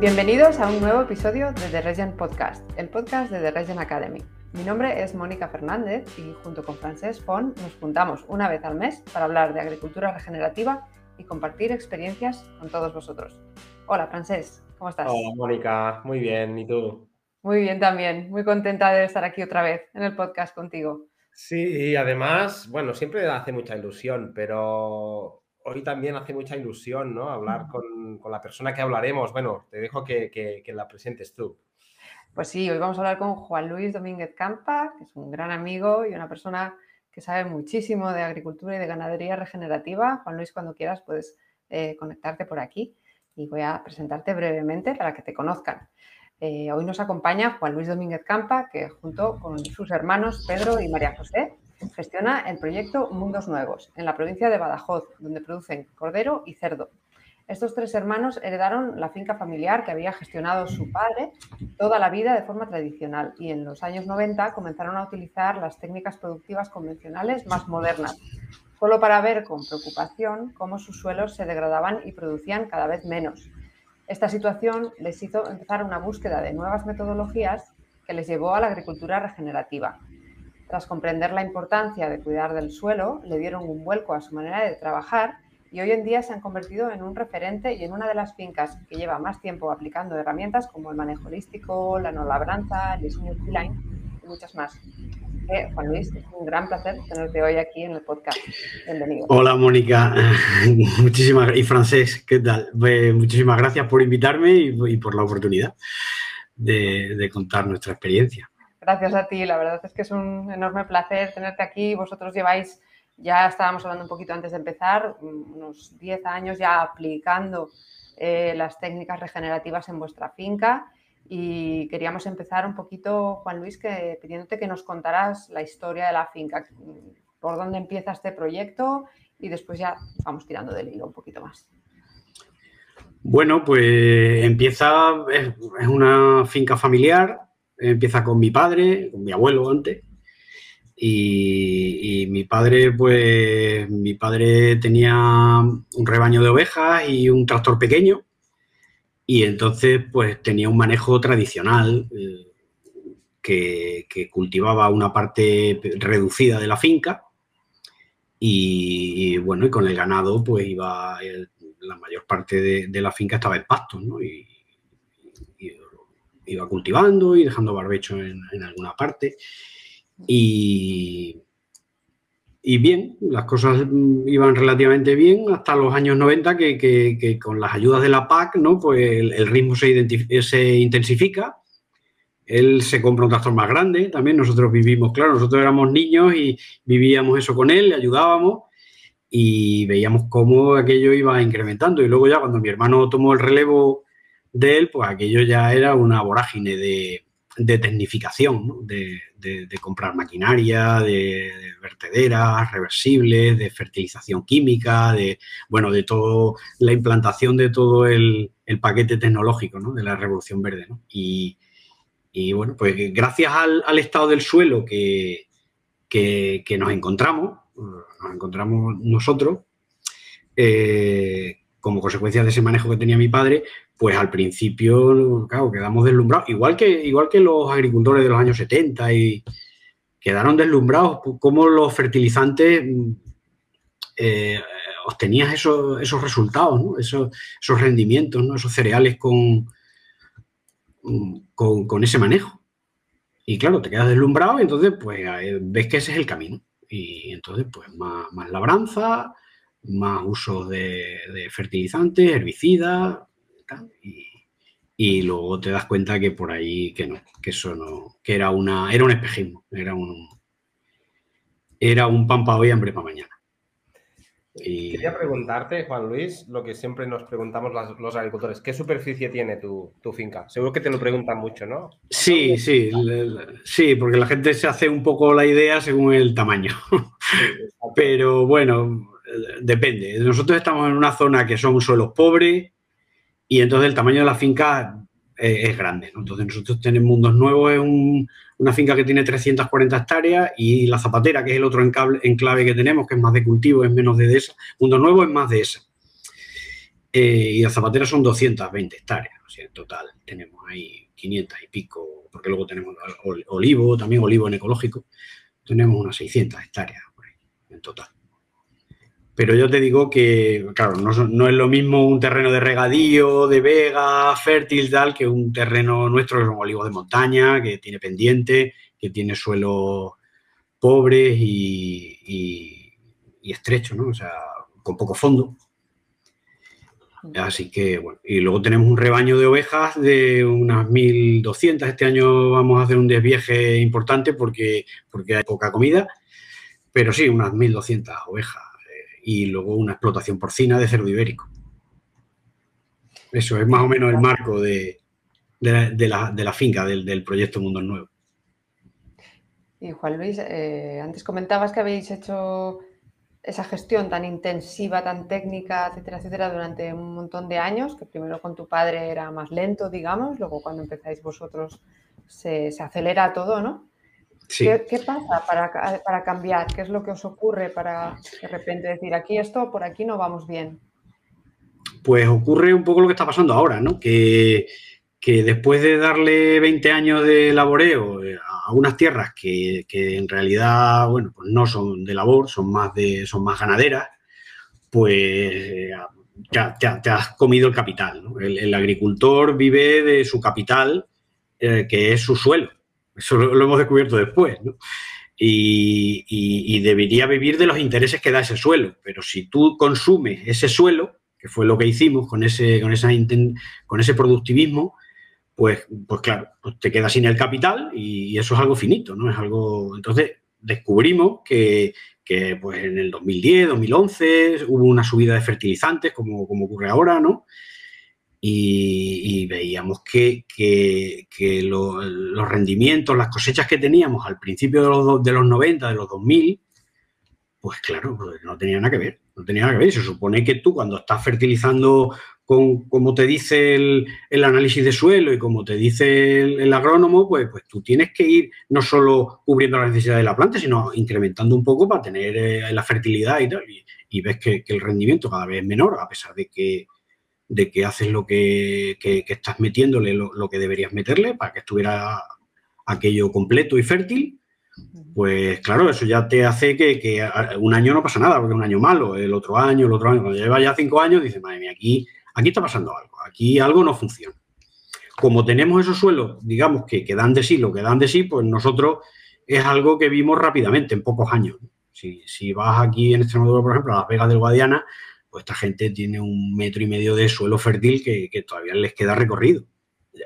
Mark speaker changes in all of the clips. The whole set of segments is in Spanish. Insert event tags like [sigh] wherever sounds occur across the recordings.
Speaker 1: Bienvenidos a un nuevo episodio de The Regen Podcast, el podcast de The Regen Academy. Mi nombre es Mónica Fernández y junto con Francesc Font nos juntamos una vez al mes para hablar de agricultura regenerativa y compartir experiencias con todos vosotros. Hola Francesc, ¿cómo estás?
Speaker 2: Hola Mónica, muy bien, ¿y tú?
Speaker 1: Muy bien también, muy contenta de estar aquí otra vez en el podcast contigo.
Speaker 2: Sí, y además, bueno, siempre hace mucha ilusión, pero hoy también hace mucha ilusión, ¿no? Hablar con, la persona que hablaremos. Bueno, te dejo que, la presentes tú.
Speaker 1: Pues sí, hoy vamos a hablar con Juan Luis Domínguez Campa, que es un gran amigo y una persona que sabe muchísimo de agricultura y de ganadería regenerativa. Juan Luis, cuando quieras puedes eh, conectarte por aquí y voy a presentarte brevemente para que te conozcan. Eh, hoy nos acompaña Juan Luis Domínguez Campa, que junto con sus hermanos Pedro y María José Gestiona el proyecto Mundos Nuevos en la provincia de Badajoz, donde producen cordero y cerdo. Estos tres hermanos heredaron la finca familiar que había gestionado su padre toda la vida de forma tradicional y en los años 90 comenzaron a utilizar las técnicas productivas convencionales más modernas, solo para ver con preocupación cómo sus suelos se degradaban y producían cada vez menos. Esta situación les hizo empezar una búsqueda de nuevas metodologías que les llevó a la agricultura regenerativa tras comprender la importancia de cuidar del suelo, le dieron un vuelco a su manera de trabajar y hoy en día se han convertido en un referente y en una de las fincas que lleva más tiempo aplicando herramientas como el manejo holístico, la no labranza, el diseño line y muchas más. Juan Luis, es un gran placer tenerte hoy aquí en el podcast. Bienvenido.
Speaker 3: Hola Mónica, [laughs] muchísimas y Francés, ¿qué tal? Pues, muchísimas gracias por invitarme y, por la oportunidad de contar nuestra experiencia.
Speaker 1: Gracias a ti, la verdad es que es un enorme placer tenerte aquí. Vosotros lleváis, ya estábamos hablando un poquito antes de empezar, unos 10 años ya aplicando eh, las técnicas regenerativas en vuestra finca y queríamos empezar un poquito, Juan Luis, que, pidiéndote que nos contaras la historia de la finca, por dónde empieza este proyecto y después ya vamos tirando del hilo un poquito más.
Speaker 3: Bueno, pues empieza, es una finca familiar empieza con mi padre, con mi abuelo antes. Y, mi padre, pues, mi padre tenía un rebaño de ovejas y un tractor pequeño. Y entonces, pues, tenía un manejo tradicional eh, que, cultivaba una parte reducida de la finca. Y, bueno, y con el ganado, pues, iba, la mayor parte de, la finca estaba en pastos, ¿no? Iba cultivando y dejando barbecho en, alguna parte. Y, y, bien, las cosas iban relativamente bien hasta los años 90 que, con las ayudas de la PAC, ¿no? Pues el, ritmo se, se, intensifica. Él se compra un tractor más grande, también nosotros vivimos, claro, nosotros éramos niños y vivíamos eso con él, le ayudábamos y veíamos cómo aquello iba incrementando. Y luego ya cuando mi hermano tomó el relevo de él, pues aquello ya era una vorágine de, tecnificación, de, comprar maquinaria, de, vertederas reversibles, de fertilización química, de, bueno, de todo, la implantación de todo el, paquete tecnológico de la revolución verde. Y, bueno, pues gracias al, estado del suelo que, que, nos encontramos, nos encontramos nosotros, eh, como consecuencia de ese manejo que tenía mi padre, pues al principio, claro, quedamos deslumbrados, igual que, igual que los agricultores de los años 70 y quedaron deslumbrados cómo los fertilizantes eh, obtenías esos, esos resultados, esos, rendimientos, esos cereales con, con, ese manejo. Y claro, te quedas deslumbrado y entonces pues ves que ese es el camino. Y entonces pues más, labranza, más uso de, de fertilizantes, herbicidas, y, luego te das cuenta que por ahí que no, que eso no, que era una, era un espejismo, era un, era un pan para hoy, hambre para mañana.
Speaker 2: Y... Quería preguntarte, Juan Luis, lo que siempre nos preguntamos los agricultores, ¿qué superficie tiene tu, finca? Seguro que te lo preguntan mucho, ¿no?
Speaker 3: Sí, sí, sí, porque la gente se hace un poco la idea según el tamaño. [laughs] Pero bueno, depende. Nosotros estamos en una zona que son suelos pobres, y entonces el tamaño de la finca eh, es, grande. Entonces nosotros tenemos Mundos Nuevos, es una finca que tiene 340 hectáreas y la Zapatera, que es el otro enclave que tenemos, que es más de cultivo, es menos de esa. Mundos Nuevos es más de esa. eh, y la zapatera son 220 hectáreas. O sea, en total tenemos ahí 500 y pico, porque luego tenemos olivo, también olivo en ecológico. Tenemos unas 600 hectáreas por ahí, en total. Pero yo te digo que, claro, no, es lo mismo un terreno de regadío, de vega, fértil, tal, que un terreno nuestro que son olivos de montaña, que tiene pendiente, que tiene suelo pobres y, y, estrecho, ¿no? O sea, con poco fondo. Así que, bueno, y luego tenemos un rebaño de ovejas de unas 1.200. Este año vamos a hacer un desvieje importante porque, porque hay poca comida, pero sí, unas 1.200 ovejas. Y luego una explotación porcina de cerdo ibérico. Eso es más o menos el marco de, la, finca, del, del proyecto Mundo Nuevo.
Speaker 1: Y Juan Luis, eh, antes comentabas que habéis hecho esa gestión tan intensiva, tan técnica, etcétera, etcétera, durante un montón de años, que primero con tu padre era más lento, digamos, luego cuando empezáis vosotros se, acelera todo, ¿no? ¿Qué, pasa para, para, cambiar? ¿Qué es lo que os ocurre para de repente decir aquí esto, por aquí no vamos bien?
Speaker 3: Pues ocurre un poco lo que está pasando ahora, ¿no? Que que después de darle 20 años de laboreo eh, a unas tierras que, en realidad, bueno, pues no son de labor, son más, de, son más ganaderas, pues eh, te, has comido el capital. El, agricultor vive de su capital, eh, que es su suelo. Eso lo, hemos descubierto después. Y, y, debería vivir de los intereses que da ese suelo. Pero si tú consumes ese suelo, que fue lo que hicimos con ese, con esa, con ese productivismo, pues, pues claro, pues te quedas sin el capital y, eso es algo finito, ¿no? Es algo. Entonces descubrimos que, pues en el 2010, 2011 hubo una subida de fertilizantes, como, como ocurre ahora, ¿no? Y, veíamos que, los rendimientos, las cosechas que teníamos al principio de los, de los 90, de los 2000, pues claro, pues no tenía nada que ver, no tenía nada que ver. Se supone que tú cuando estás fertilizando con, como te dice el, análisis de suelo y como te dice el, agrónomo, pues, pues tú tienes que ir no solo cubriendo las necesidades de la planta, sino incrementando un poco para tener eh, la fertilidad y tal. Y, ves que, el rendimiento cada vez es menor, a pesar de que, de que haces lo que, estás metiéndole lo, lo, que deberías meterle para que estuviera aquello completo y fértil. Pues claro, eso ya te hace que, un año no pasa nada, porque es un año malo, el otro año, el otro año, cuando lleva ya cinco años, dices, madre mía, aquí aquí está pasando algo, aquí algo no funciona. Como tenemos esos suelos, digamos, que, que dan de sí lo que dan de sí, pues nosotros es algo que vimos rápidamente, en pocos años. Si, vas aquí en Extremadura, por ejemplo, a Las Vegas del Guadiana, pues esta gente tiene un metro y medio de suelo fértil que, todavía les queda recorrido.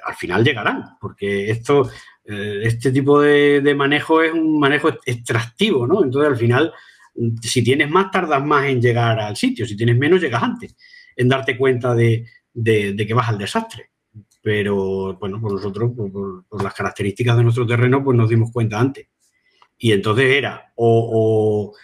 Speaker 3: Al final llegarán, porque esto, eh, este tipo de, manejo es un manejo extractivo, ¿no? Entonces, al final, si tienes más, tardas más en llegar al sitio, si tienes menos, llegas antes en darte cuenta de, que vas al desastre. Pero bueno, pues nosotros, por, las características de nuestro terreno, pues nos dimos cuenta antes. Y entonces era o,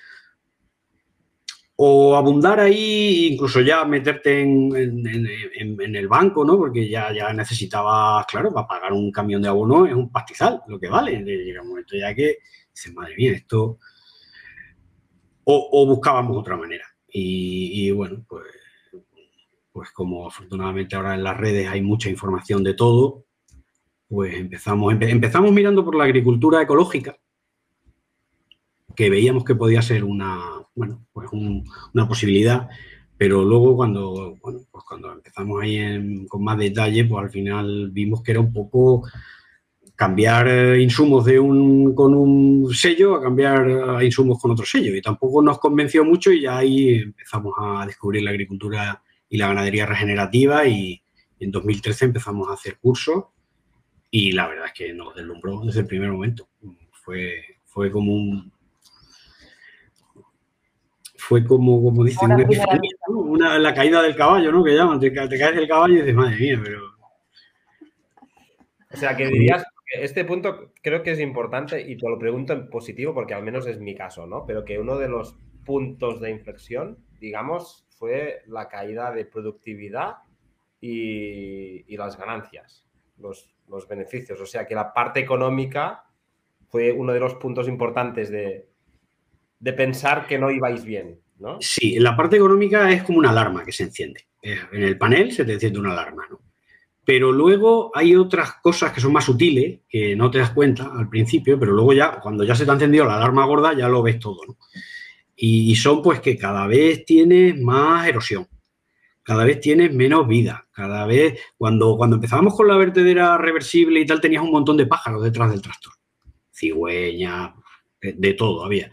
Speaker 3: abundar ahí, incluso ya meterte en, el banco, ¿no? Porque ya, ya necesitabas, claro, para pagar un camión de abono es un pastizal, lo que vale. Llega un momento ya que dices, madre mía, esto. O, buscábamos otra manera. y bueno, pues pues como afortunadamente ahora en las redes hay mucha información de todo, pues empezamos, empezamos mirando por la agricultura ecológica, que veíamos que podía ser una, bueno, pues una posibilidad, pero luego cuando, bueno, pues cuando empezamos ahí con más detalle, pues al final vimos que era un poco cambiar eh, insumos de un, con un sello a cambiar eh, insumos con otro sello. Y tampoco nos convenció mucho y ya ahí empezamos a descubrir la agricultura y la ganadería regenerativa y en 2013 empezamos a hacer cursos y la verdad es que nos deslumbró desde el primer momento. Fue, fue como un... Fue como, como dicen, una, la caída del caballo, ¿no? Que llaman, te, caes del caballo y dices, madre mía, pero...
Speaker 2: O sea, que dirías que este punto creo que es importante y te lo pregunto en positivo porque al menos es mi caso, ¿no? Pero que uno de los puntos de inflexión, digamos, fue la caída de productividad y, las ganancias, los, beneficios. O sea que la parte económica fue uno de los puntos importantes de, pensar que no ibais bien, ¿no?
Speaker 3: Sí, la parte económica es como una alarma que se enciende. En el panel se te enciende una alarma, ¿no? Pero luego hay otras cosas que son más sutiles, que no te das cuenta al principio, pero luego ya, cuando ya se te ha encendido la alarma gorda, ya lo ves todo, ¿no? Y, son pues que cada vez tienes más erosión, cada vez tienes menos vida, cada vez, cuando, cuando empezábamos con la vertedera reversible y tal, tenías un montón de pájaros detrás del tractor, cigüeña, de, todo había.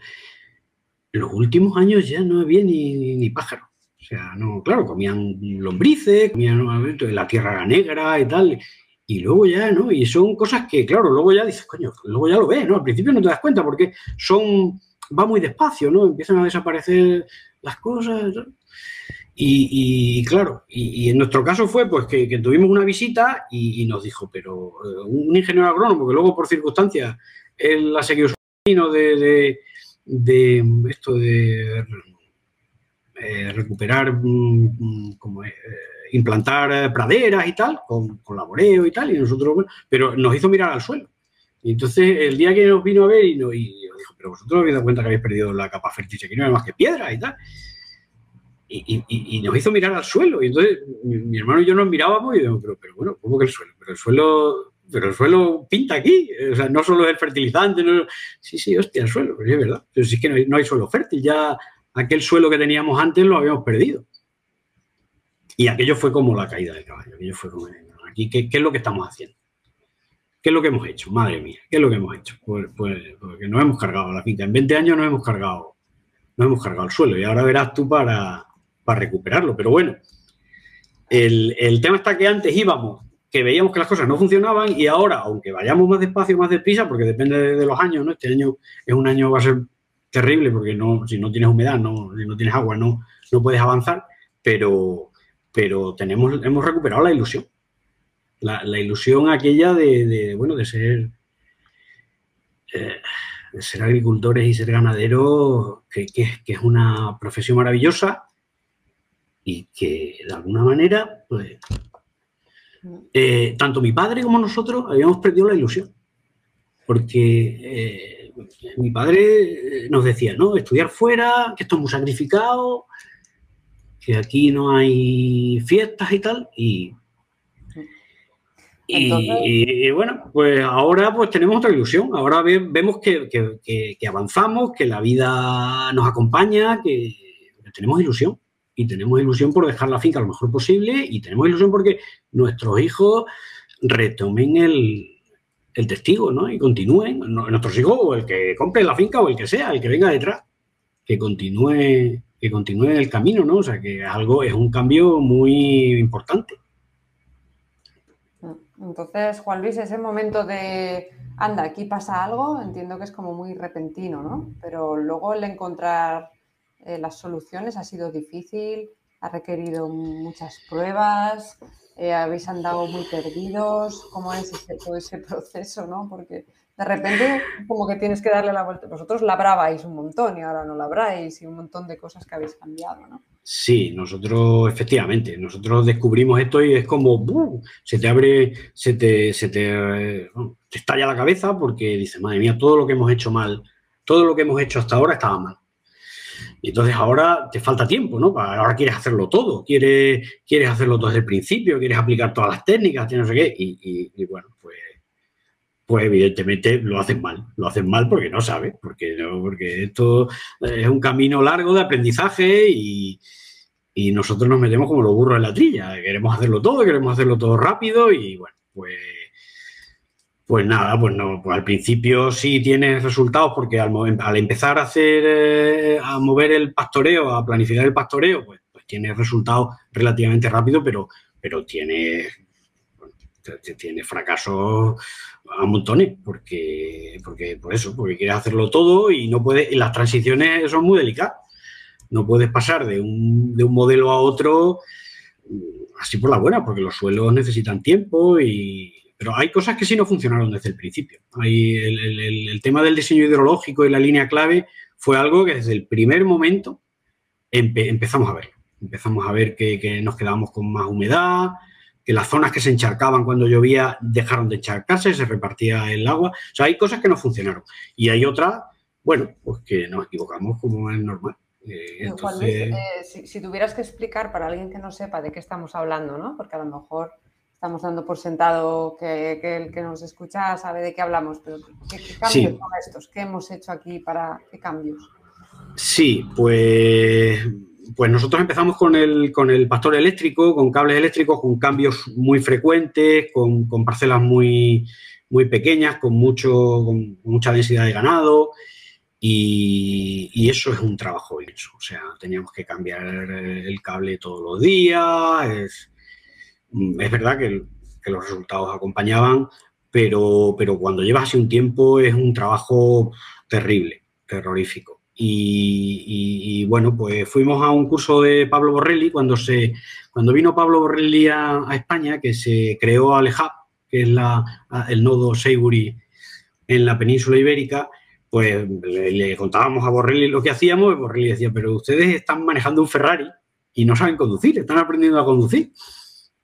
Speaker 3: Los últimos años ya no había ni, ni pájaros. O sea, no, claro, comían lombrices, comían la tierra negra y tal. Y luego ya, ¿no? Y son cosas que, claro, luego ya dices, coño, luego ya lo ves, ¿no? Al principio no te das cuenta porque son va muy despacio, ¿no? Empiezan a desaparecer las cosas. Y, claro, y, en nuestro caso fue pues que, tuvimos una visita y, nos dijo, pero eh, un ingeniero agrónomo que luego por circunstancias él ha seguido su camino de, esto de eh, recuperar, mm, como eh, implantar praderas y tal, con, laboreo y tal, y nosotros, pero nos hizo mirar al suelo. Y entonces el día que nos vino a ver y, nos, dijo, pero vosotros habéis dado cuenta que habéis perdido la capa fértil, aquí no hay más que piedra y tal. Y, nos hizo mirar al suelo. Y entonces mi, hermano y yo nos mirábamos y dijimos, pero, bueno, ¿cómo que el suelo? Pero el suelo, pero el suelo pinta aquí. O sea, no solo es el fertilizante. No, sí, sí, hostia, el suelo, pero es verdad. Pero si es que no hay, suelo fértil, ya aquel suelo que teníamos antes lo habíamos perdido. Y aquello fue como la caída del caballo. Aquello fue como, aquí, ¿qué, es lo que estamos haciendo? ¿Qué es lo que hemos hecho? Madre mía, ¿qué es lo que hemos hecho? Pues, pues porque nos hemos cargado la finca. En 20 años nos hemos cargado, nos hemos cargado el suelo y ahora verás tú para, para recuperarlo. Pero bueno, el, tema está que antes íbamos, que veíamos que las cosas no funcionaban y ahora, aunque vayamos más despacio, más deprisa, porque depende de, los años, ¿no? Este año es un año, va a ser terrible porque no, si no tienes humedad, no, si no tienes agua, no, no puedes avanzar, pero, pero tenemos, hemos recuperado la ilusión la, ilusión aquella de, bueno, de ser, eh, de ser agricultores y ser ganaderos, que, es una profesión maravillosa y que de alguna manera, pues, eh, tanto mi padre como nosotros habíamos perdido la ilusión. Porque eh, mi padre nos decía, ¿no? Estudiar fuera, que esto es muy sacrificado, que aquí no hay fiestas y tal. Y y, bueno, pues ahora pues tenemos otra ilusión. Ahora vemos que, avanzamos, que la vida nos acompaña, que, tenemos ilusión. Y tenemos ilusión por dejar la finca lo mejor posible y tenemos ilusión porque nuestros hijos retomen el, testigo, ¿no? Y continúen, nuestros hijos, o el que compre la finca o el que sea, el que venga detrás, que continúe, que continúe el camino, ¿no? O sea, que algo, es un cambio muy importante.
Speaker 1: Entonces, Juan Luis, ese momento de, anda, aquí pasa algo, entiendo que es como muy repentino, ¿no? Pero luego el encontrar eh, las soluciones ha sido difícil, ha requerido muchas pruebas, eh, habéis andado muy perdidos, ¿cómo es todo ese [laughs] proceso, no? Porque de repente como que tienes que darle la vuelta. Vosotros labrabais un montón y ahora no labráis y un montón de cosas que habéis cambiado, ¿no?
Speaker 3: Sí, nosotros, efectivamente, nosotros descubrimos esto y es como, se te abre, se te, se te, te estalla la cabeza porque dices, madre mía, todo lo que hemos hecho mal, todo lo que hemos hecho hasta ahora estaba mal. Y entonces ahora te falta tiempo, ¿no? Ahora quieres hacerlo todo, quieres, quieres hacerlo todo desde el principio, quieres aplicar todas las técnicas, no sé qué, y bueno, pues pues evidentemente lo hacen mal. Lo hacen mal porque no saben, porque, no, porque esto es un camino largo de aprendizaje y, nosotros nos metemos como los burros en la trilla. Queremos hacerlo todo, queremos hacerlo todo rápido y bueno, pues, pues nada, pues no, pues al principio sí tienes resultados porque al, al empezar a hacer, eh, a mover el pastoreo, a planificar el pastoreo, pues, pues tienes resultados relativamente rápido, pero, pero tienes, tiene fracasos a montones, porque, porque por eso, porque quieres hacerlo todo y no puedes, y las transiciones son muy delicadas. No puedes pasar de un, de un modelo a otro mm, así por la buena, porque los suelos necesitan tiempo y, pero hay cosas que sí no funcionaron desde el principio. Hay el, tema del diseño hidrológico y la línea clave fue algo que desde el primer momento empezamos a ver. Empezamos a ver que, que, nos quedábamos con más humedad, que las zonas que se encharcaban cuando llovía dejaron de encharcarse, se repartía el agua. O sea, hay cosas que no funcionaron. Y hay otras, bueno, pues que nos equivocamos como es normal.
Speaker 1: entonces... si, tuvieras que explicar para alguien que no sepa de qué estamos hablando, ¿no? Porque a lo mejor estamos dando por sentado que, el que nos escucha sabe de qué hablamos, pero ¿qué, cambios son estos? ¿Qué hemos hecho aquí para qué cambios?
Speaker 3: Sí, pues, pues nosotros empezamos con el, con el pastor eléctrico, con cables eléctricos, con cambios muy frecuentes, con, parcelas muy, muy pequeñas, con, mucho, con mucha densidad de ganado. Y, eso es un trabajo inmenso. O sea, teníamos que cambiar el cable todos los días. Es, es verdad que, los resultados acompañaban, pero, pero cuando llevas así un tiempo es un trabajo terrible, terrorífico. Y, bueno, pues fuimos a un curso de Pablo Borrelli cuando, se, cuando vino Pablo Borrelli a, España, que se creó Alejap, que es la, el nodo Seiguri en la península ibérica, pues le, contábamos a Borrelli lo que hacíamos y Borrelli decía, pero ustedes están manejando un Ferrari y no saben conducir, están aprendiendo a conducir.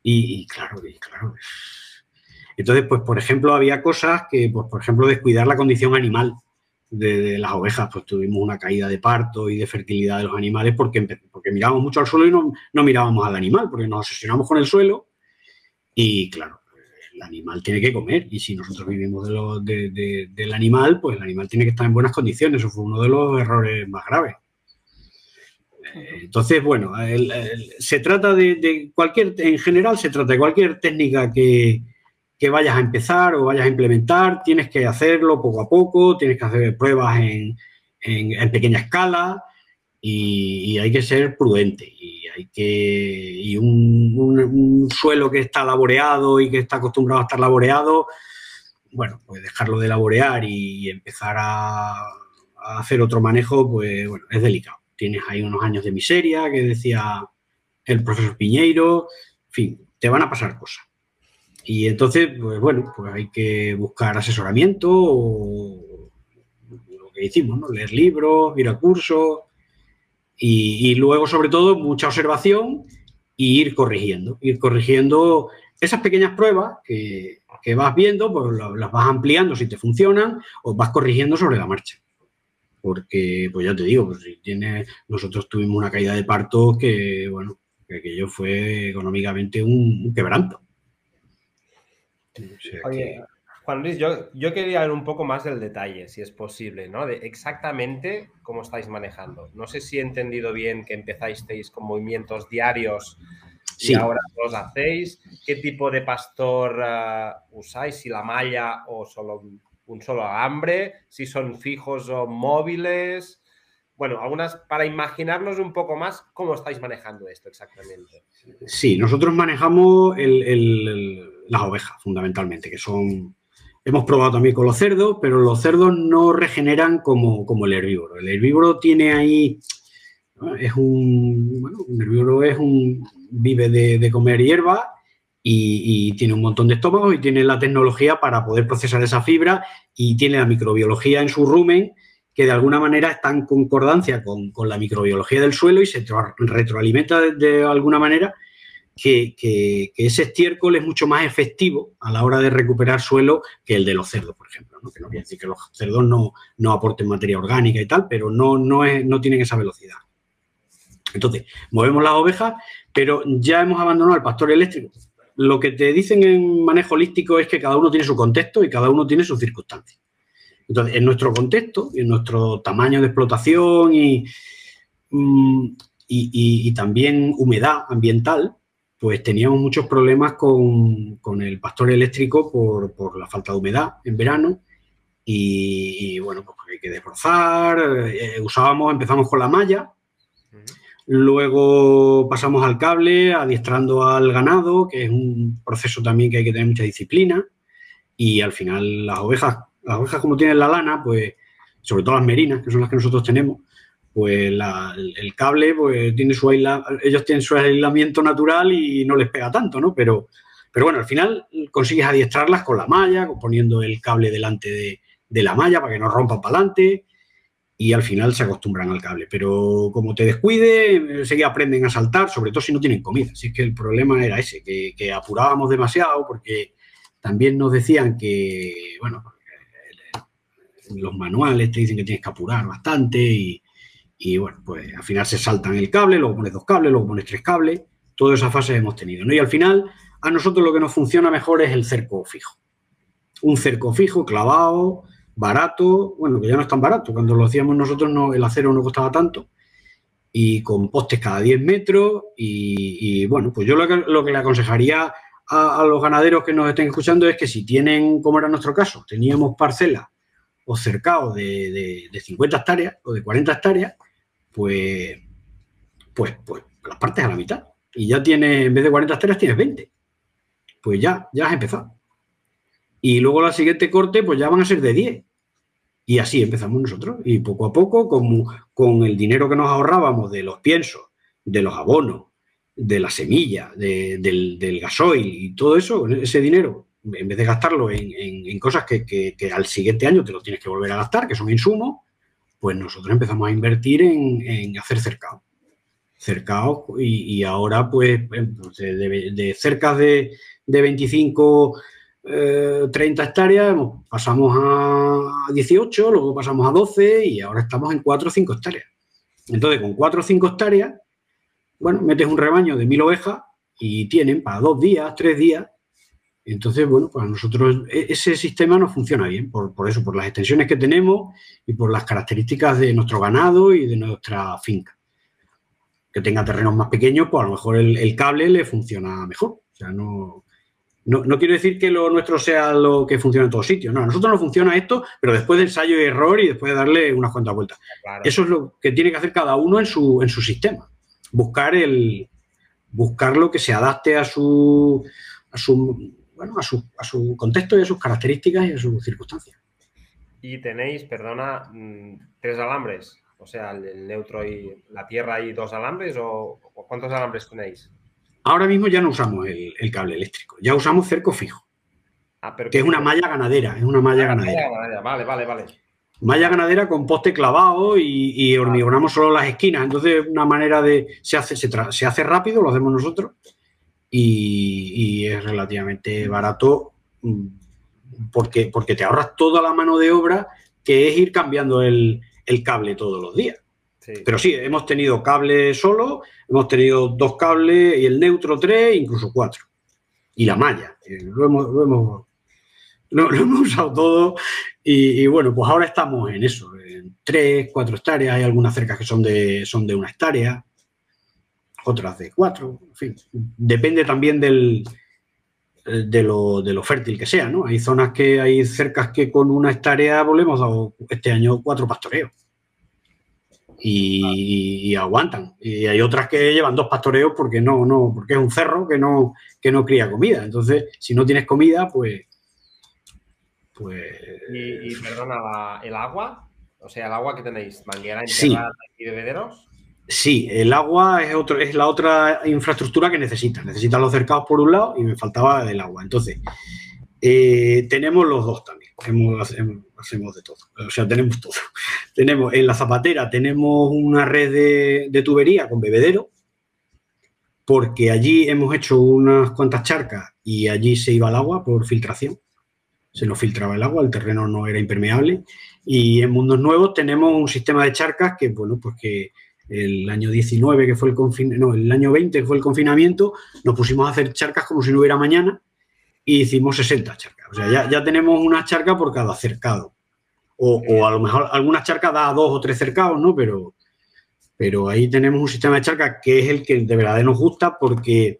Speaker 3: Y, claro, claro. Entonces, pues, por ejemplo, había cosas que, pues, por ejemplo, descuidar la condición animal de, las ovejas, pues tuvimos una caída de parto y de fertilidad de los animales porque, porque mirábamos mucho al suelo y no, no mirábamos al animal, porque nos obsesionamos con el suelo y, claro, el animal tiene que comer y si nosotros vivimos de del animal, pues el animal tiene que estar en buenas condiciones. Eso fue uno de los errores más graves. Entonces, bueno, se trata de, cualquier, en general se trata de cualquier técnica que, vayas a empezar o vayas a implementar, tienes que hacerlo poco a poco, tienes que hacer pruebas en, pequeña escala y, hay que ser prudente y hay que y un, suelo que está laboreado y que está acostumbrado a estar laboreado, bueno, pues dejarlo de laborear y empezar a hacer otro manejo, pues bueno, es delicado tienes ahí unos años de miseria que decía el profesor Piñeiro, en fin, te van a pasar cosas. Y entonces, pues bueno, pues hay que buscar asesoramiento o lo que hicimos, ¿no? Leer libros, ir a cursos y, luego, sobre todo, mucha observación y ir corrigiendo, ir corrigiendo esas pequeñas pruebas que, que vas viendo, pues las vas ampliando si te funcionan o vas corrigiendo sobre la marcha porque, pues ya te digo, pues si tiene, nosotros tuvimos una caída de parto que, bueno, que aquello fue económicamente un, quebranto.
Speaker 2: Oye, Juan Luis, yo, yo, quería ver un poco más del detalle, si es posible, ¿no? De exactamente cómo estáis manejando. No sé si he entendido bien que empezasteis con movimientos diarios y ahora los hacéis. ¿Qué tipo de pastor ah, usáis? ¿Si la malla o solo un solo alambre, si son fijos o móviles. Bueno, algunas para imaginarnos un poco más cómo estáis manejando esto exactamente.
Speaker 3: Sí, nosotros manejamos las ovejas fundamentalmente, que son... Hemos probado también con los cerdos, pero los cerdos no regeneran como, como el herbívoro. El herbívoro tiene ahí es un, bueno, un herbívoro es un, vive de, de, comer hierba y, tiene un montón de estómagos y tiene la tecnología para poder procesar esa fibra y tiene la microbiología en su rumen que de alguna manera está en concordancia con, la microbiología del suelo y se retroalimenta de, alguna manera que, ese estiércol es mucho más efectivo a la hora de recuperar suelo que el de los cerdos, por ejemplo. ¿no? Que no quiere decir que los cerdos no, no aporten materia orgánica y tal, pero no, no, es, no tienen esa velocidad. Entonces, movemos las ovejas, pero ya hemos abandonado el pastor eléctrico lo que te dicen en manejo holístico es que cada uno tiene su contexto y cada uno tiene sus circunstancias. Entonces, en nuestro contexto, en nuestro tamaño de explotación mm, y, y, también humedad ambiental, pues teníamos muchos problemas con, el pastor eléctrico por, la falta de humedad en verano. Y, bueno, pues hay que desbrozar. Eh, usábamos, empezamos con la malla, Luego pasamos al cable, adiestrando al ganado, que es un proceso también que hay que tener mucha disciplina. Y al final las ovejas, las ovejas como tienen la lana, pues sobre todo las merinas, que son las que nosotros tenemos, pues el, cable, pues tiene su ellos tienen su aislamiento natural y no les pega tanto, ¿no? Pero, pero bueno, al final consigues adiestrarlas con la malla, poniendo el cable delante de, de la malla para que no rompa para adelante y al final se acostumbran al cable. Pero como te descuide, enseguida aprenden a saltar, sobre todo si no tienen comida. Así que el problema era ese, que, apurábamos demasiado porque también nos decían que, bueno, los manuales te dicen que tienes que apurar bastante y, Y bueno, pues al final se saltan el cable, luego pones dos cables, luego pones tres cables, todas esas fases hemos tenido, ¿no? Y al final, a nosotros lo que nos funciona mejor es el cerco fijo. Un cerco fijo, clavado, barato, bueno, que ya no es tan barato, cuando lo hacíamos nosotros no, el acero no costaba tanto, y con postes cada 10 metros, y, bueno, pues yo lo que, lo que le aconsejaría a, los ganaderos que nos estén escuchando es que si tienen, como era nuestro caso, teníamos parcelas o cercados de, de, 50 hectáreas o de 40 hectáreas, pues, pues, pues las partes a la mitad. Y ya tiene, en vez de 40 hectáreas, tienes 20. Pues ya, ya has empezado. Y luego la siguiente corte, pues ya van a ser de 10. Y así empezamos nosotros. Y poco a poco, con, con el dinero que nos ahorrábamos de los piensos, de los abonos, de la semilla, del, del, gasoil y todo eso, ese dinero, en vez de gastarlo en, cosas que, al siguiente año te lo tienes que volver a gastar, que son insumos, pues nosotros empezamos a invertir en, hacer cercado. Cercado y, ahora pues de, cerca de, 25, 30 eh, hectáreas pasamos a 18, luego pasamos a 12 y ahora estamos en 4 o 5 hectáreas. Entonces con 4 o 5 hectáreas bueno, metes un rebaño de mil ovejas y tienen para dos días, tres días. Entonces, bueno, para nosotros e, ese sistema no funciona bien, por, eso, por las extensiones que tenemos y por las características de nuestro ganado y de nuestra finca. Que tenga terrenos más pequeños, pues a lo mejor el, cable le funciona mejor. O sea, no, no, quiero decir que lo nuestro sea lo que funciona en todos sitios. No, a nosotros no funciona esto, pero después de ensayo y error y después de darle unas cuantas vueltas. Eso es lo que tiene que hacer cada uno en su, en su sistema buscar el buscar lo que se adapte a su a su bueno a su, a su contexto y a sus características y a sus circunstancias.
Speaker 2: Y tenéis, perdona, mm, tres alambres, o sea, el neutro y la tierra y dos alambres o, cuántos alambres tenéis?
Speaker 3: Ahora mismo ya no usamos el, cable eléctrico, ya usamos cerco fijo. Ah, que es una malla ganadera, es una malla ah, ganadera.
Speaker 2: Vale, vale, vale
Speaker 3: malla ganadera con poste clavado y, hormigonamos solo las esquinas. Entonces, una manera de. Se hace, se, hace rápido, lo hacemos nosotros, y, es relativamente barato mm, porque, porque te ahorras toda la mano de obra que es ir cambiando el, cable todos los días. Pero sí, hemos tenido cable solo, hemos tenido dos cables y el neutro tres, incluso cuatro. Y la malla. Lo hemos, lo hemos, lo hemos usado todo y, bueno, pues ahora estamos en eso, en tres, cuatro hectáreas, hay algunas cercas que son de, son de una hectárea, otras de cuatro, en fin, depende también del, de lo, de lo fértil que sea, ¿no? Hay zonas que hay cercas que con una hectárea pues, dado este año cuatro pastoreos. Y, aguantan. Y hay otras que llevan dos pastoreos porque no, no, porque es un cerro que no, que no cría comida. Entonces, si no tienes comida, pues, pues...
Speaker 2: Y, perdona, ¿el agua? O sea, el agua que tenéis, manguera integrada y bebederos.
Speaker 3: Sí, el agua es, otro, es la otra infraestructura que necesitas. Necesitas los cercados por un lado y me faltaba el agua. Entonces, eh, tenemos los dos también. Hacemos, de todo. O sea, tenemos todo. [laughs] tenemos en la zapatera tenemos una red de, de tubería con bebedero, porque allí hemos hecho unas cuantas charcas y allí se iba el agua por filtración se nos filtraba el agua, el terreno no era impermeable. Y en Mundos Nuevos tenemos un sistema de charcas que, bueno, pues que el año 19, que fue el confinamiento, no, el año 20, que fue el confinamiento, nos pusimos a hacer charcas como si no hubiera mañana y hicimos 60 charcas. O sea, ya, ya tenemos una charca por cada cercado. O, o, a lo mejor algunas charcas da dos o tres cercados, ¿no? Pero, pero ahí tenemos un sistema de charcas que es el que de verdad nos gusta porque,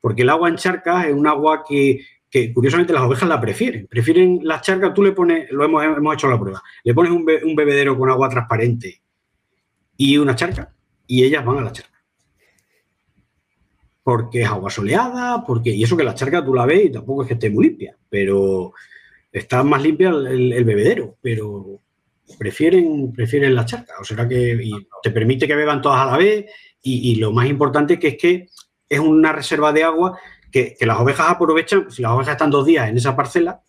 Speaker 3: porque el agua en charcas es un agua que que curiosamente las ovejas la prefieren. Prefieren las charcas, tú le pones, lo hemos, hemos hecho la prueba, le pones un, bebedero con agua transparente y una charca y ellas van a la charca. Porque es agua soleada, porque, y eso que la charca tú la ves y tampoco es que esté muy limpia, pero está más limpia el, bebedero, pero prefieren, prefieren la charca. O sea que te permite que beban todas a la vez y, y lo más importante que es que es una reserva de agua que, las ovejas aprovechan, si las ovejas están dos días en esa parcela,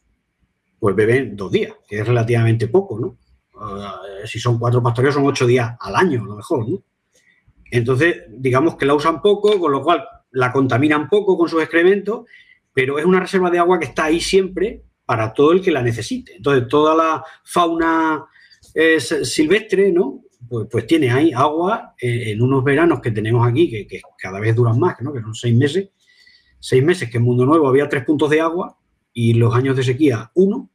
Speaker 3: pues beben dos días, que es relativamente poco, ¿no? Eh, si son cuatro pastoreos, son ocho días al año, a lo mejor, ¿no? Entonces, digamos que la usan poco, con lo cual la contaminan poco con sus excrementos, pero es una reserva de agua que está ahí siempre para todo el que la necesite. Entonces, toda la fauna eh, silvestre, ¿no? pues, pues tiene ahí agua en unos veranos que tenemos aquí, que, cada vez duran más, ¿no? que son seis meses. Seis meses que en Mundo Nuevo había tres puntos de agua y los años de sequía uno,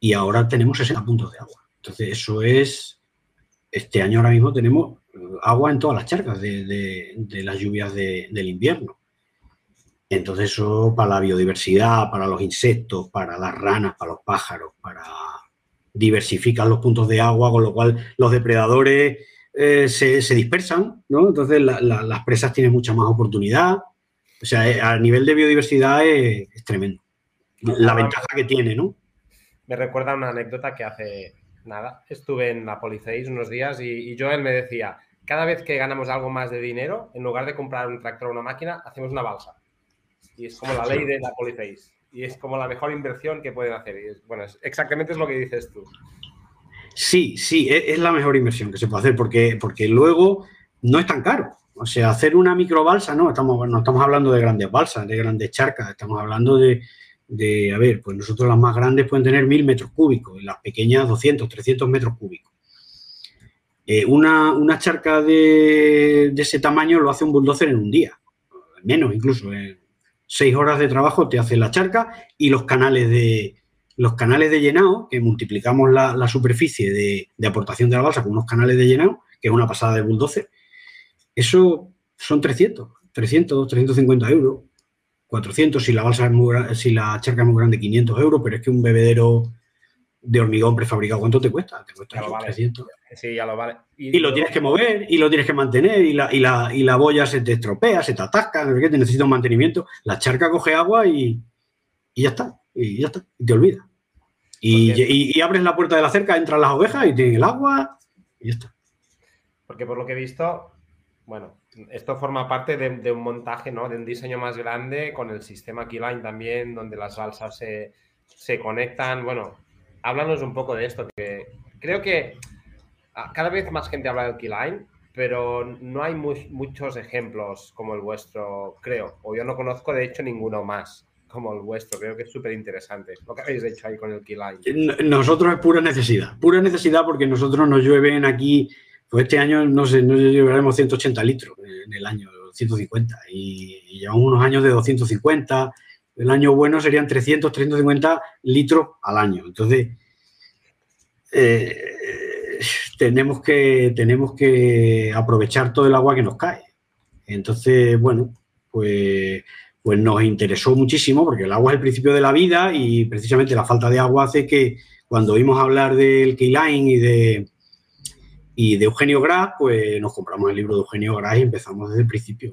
Speaker 3: y ahora tenemos 60 puntos de agua. Entonces, eso es, este año ahora mismo tenemos agua en todas las charcas de, las lluvias del invierno. Entonces eso para la biodiversidad, para los insectos, para las ranas, para los pájaros, para diversificar los puntos de agua, con lo cual los depredadores eh, se, dispersan, ¿no? Entonces las presas tienen mucha más oportunidad. O sea, eh, a nivel de biodiversidad es, tremendo. La ventaja que tiene, ¿no?
Speaker 2: Me recuerda una anécdota que hace nada, estuve en la Policeis unos días y, Joel me decía, cada vez que ganamos algo más de dinero, en lugar de comprar un tractor o una máquina, hacemos una balsa. Y es como la ley de la Polyface. Y es como la mejor inversión que pueden hacer. Y bueno, exactamente es lo que dices tú.
Speaker 3: Sí, sí, e, es, la mejor inversión que se puede hacer porque, porque luego no es tan caro. O sea, hacer una microbalsa, no estamos, no estamos hablando de grandes balsas, de grandes charcas, estamos hablando de, de, a ver, pues nosotros las más grandes pueden tener mil metros cúbicos y las pequeñas 200, 300 metros cúbicos. Eh, una, una, charca de, de, ese tamaño lo hace un bulldozer en un día, menos incluso, en, seis horas de trabajo te hace la charca y los canales de, los canales de llenado, que multiplicamos la, superficie de, aportación de la balsa con unos canales de llenado, que es una pasada de bulldozer, eso son 300, 300, 350 euros, 400 si la balsa es muy, si la charca es muy grande, 500 euros, pero es que un bebedero de hormigón prefabricado, ¿cuánto te cuesta? Te cuesta 300.
Speaker 2: Sí, ya lo vale.
Speaker 3: Y, lo tienes que mover y lo tienes que mantener y la, y la, y la boya se te estropea, se te atasca, no sé qué, te necesita un mantenimiento. La charca coge agua y, y ya está, y ya está, y te olvida. Y, y, abres la puerta de la cerca, entran las ovejas y tienen el agua y ya está.
Speaker 2: Porque por lo que he visto, bueno, esto forma parte de, un montaje, ¿no? De un diseño más grande con el sistema Keyline también, donde las balsas se, se conectan. Bueno, háblanos un poco de esto, que creo que Ah, cada vez más gente habla del Keyline, pero no hay muchos ejemplos como el vuestro, creo. O yo no conozco, de hecho, ninguno más como el vuestro. Creo que es súper interesante lo que habéis hecho ahí con el Keyline.
Speaker 3: Nosotros es pura necesidad. Pura necesidad porque nosotros nos llueven aquí, pues este año, no sé, nos llevaremos 180 litros en el año, 150. Y, y llevamos unos años de 250. El año bueno serían 300, 350 litros al año. Entonces, eh, tenemos que, tenemos que aprovechar todo el agua que nos cae. Entonces, bueno, pues, pues nos interesó muchísimo porque el agua es el principio de la vida y precisamente la falta de agua hace que cuando oímos hablar del Keyline y de, y de Eugenio Gras, pues nos compramos el libro de Eugenio Gras y empezamos desde el principio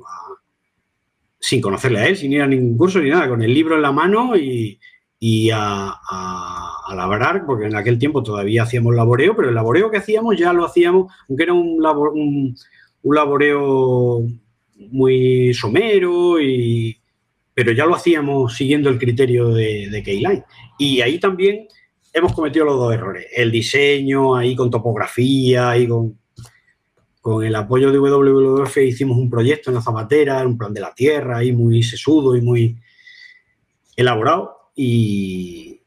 Speaker 3: sin conocerle a él, sin ir a ningún curso ni nada, con el libro en la mano y, y a, a, labrar, porque en aquel tiempo todavía hacíamos laboreo, pero el laboreo que hacíamos ya lo hacíamos, aunque era un, un, laboreo muy somero, y, pero ya lo hacíamos siguiendo el criterio de, de Keyline. Y ahí también hemos cometido los dos errores. El diseño, ahí con topografía, ahí con, con el apoyo de WWF hicimos un proyecto en la zapatera, un plan de la tierra, ahí muy sesudo y muy elaborado y,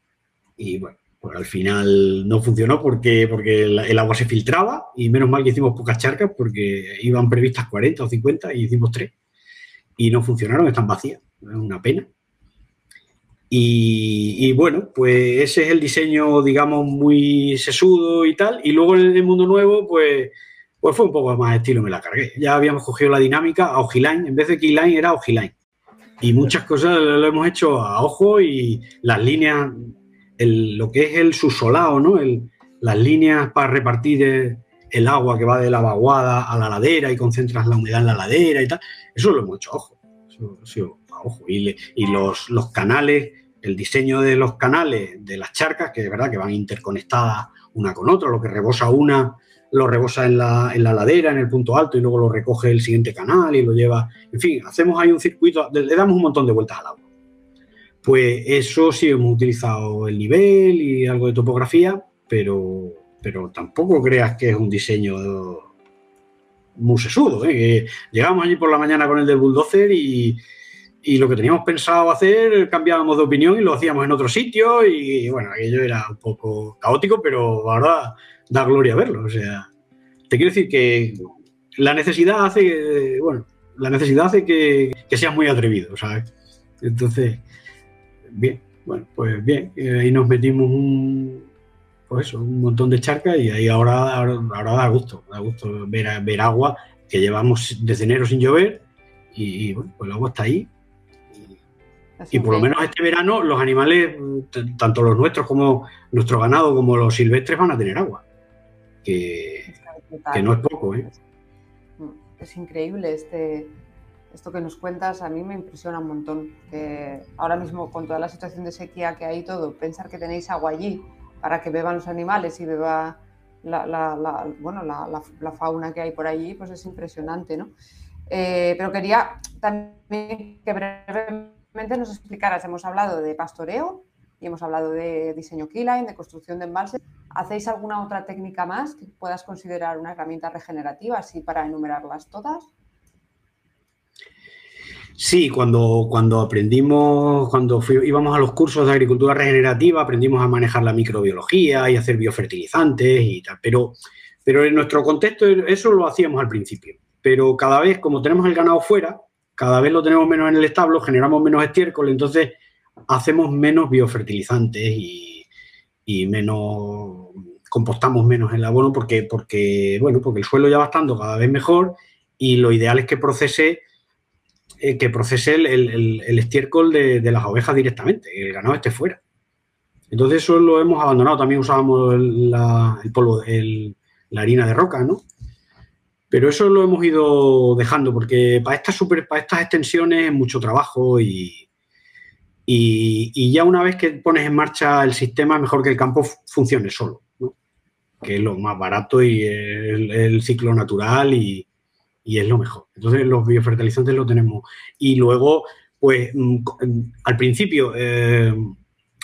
Speaker 3: bueno, pues al final no funcionó porque, porque el, agua se filtraba y menos mal que hicimos pocas charcas porque iban previstas 40 o 50 y hicimos tres y no funcionaron, están vacías, es una pena. Y, bueno, pues ese es el diseño, digamos, muy sesudo y tal. Y luego en el mundo nuevo, pues, pues fue un poco más estilo, me la cargué. Ya habíamos cogido la dinámica a Ojiline, en vez de Keyline era Ojiline y muchas cosas lo hemos hecho a ojo y las líneas, lo que es el subsolado, ¿no? las líneas para repartir el, agua que va de la vaguada a la ladera y concentras la humedad en la ladera y tal, eso lo hemos hecho a ojo. Eso, Y, los, los canales, el diseño de los canales de las charcas, que es verdad que van interconectadas una con otra, lo que rebosa una lo rebosa en la, en la ladera, en el punto alto, y luego lo recoge el siguiente canal y lo lleva. En fin, hacemos ahí un circuito, le damos un montón de vueltas al agua. Pues eso sí hemos utilizado el nivel y algo de topografía, pero, pero tampoco creas que es un diseño muy sesudo. ¿eh? Llegamos allí por la mañana con el del bulldozer y, y lo que teníamos pensado hacer cambiábamos de opinión y lo hacíamos en otro sitio y bueno, aquello era un poco caótico, pero ahora da gloria verlo. O sea, te quiero decir que la necesidad hace, bueno, la necesidad hace que, que seas muy atrevido, ¿sabes? Entonces, bien, bueno, pues bien, ahí nos metimos un, pues un montón de charcas y ahí ahora, ahora, da gusto, da gusto ver, ver agua que llevamos desde enero sin llover y, bueno, pues el agua está ahí. Y, por lo menos este verano los animales, tanto los nuestros como nuestro ganado como los silvestres van a tener agua. Que, que no es poco, ¿eh?
Speaker 1: Es increíble este, esto que nos cuentas, a mí me impresiona un montón. Que ahora mismo, con toda la situación de sequía que hay todo, pensar que tenéis agua allí para que beban los animales y beba la, bueno, la, fauna que hay por allí, pues es impresionante, ¿no? Eh, pero quería también que brevemente nos explicaras, hemos hablado de pastoreo y hemos hablado de diseño keyline, de construcción de embalses. ¿Hacéis alguna otra técnica más que puedas considerar una herramienta regenerativa, así para enumerarlas todas?
Speaker 3: Sí, cuando, cuando aprendimos, cuando íbamos a los cursos de agricultura regenerativa, aprendimos a manejar la microbiología y hacer biofertilizantes y tal, pero, pero en nuestro contexto eso lo hacíamos al principio. Pero cada vez, como tenemos el ganado fuera, cada vez lo tenemos menos en el establo, generamos menos estiércol, entonces hacemos menos biofertilizantes y, y menos compostamos menos el abono porque, porque, bueno, porque el suelo ya va estando cada vez mejor y lo ideal es que procese eh, que procese el, estiércol de, las ovejas directamente, el ganado esté fuera. Entonces eso lo hemos abandonado. También usábamos la, el la harina de roca, ¿no? Pero eso lo hemos ido dejando porque para estas, super, para estas extensiones es mucho trabajo y, y, ya una vez que pones en marcha el sistema, mejor que el campo funcione solo, ¿no? que es lo más barato y el ciclo natural y, y es lo mejor. Entonces los biofertilizantes lo tenemos. Y luego, pues mm, mm, al principio, eh,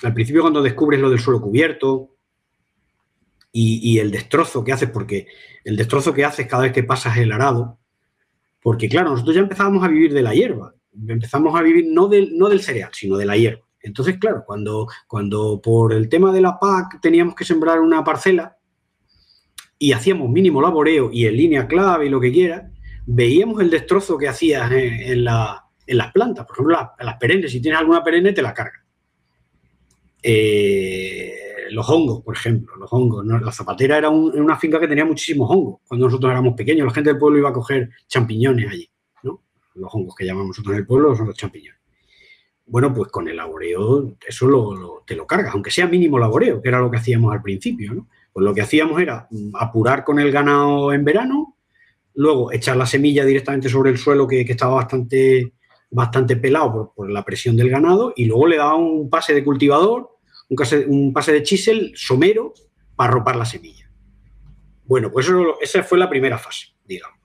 Speaker 3: al principio cuando descubres lo del suelo cubierto y, el destrozo que haces, porque el destrozo que haces cada vez que pasas el arado, porque claro, nosotros ya empezábamos a vivir de la hierba, empezamos a vivir no del, no del cereal, sino de la hierba. Entonces, claro, cuando, cuando por el tema de la PAC teníamos que sembrar una parcela y hacíamos mínimo laboreo y en línea clave y lo que quiera, veíamos el destrozo que hacías en, las plantas. Por ejemplo, las, perennes, si tienes alguna perenne, te la carga. Eh, los hongos, por ejemplo, los hongos. La zapatera era una finca que tenía muchísimos hongos. Cuando nosotros éramos pequeños, la gente del pueblo iba a coger champiñones allí. ¿no? Los hongos que llamamos nosotros en el pueblo son los champiñones. Bueno, pues con el laboreo eso te lo cargas, aunque sea mínimo laboreo, que era lo que hacíamos al principio. ¿no? Pues lo que hacíamos era mm, apurar con el ganado en verano, Luego, echar la semilla directamente sobre el suelo que, estaba bastante, bastante pelado por, la presión del ganado y luego le daba un pase de cultivador, un pase, de chisel somero para arropar la semilla. Bueno, pues esa fue la primera fase, digamos.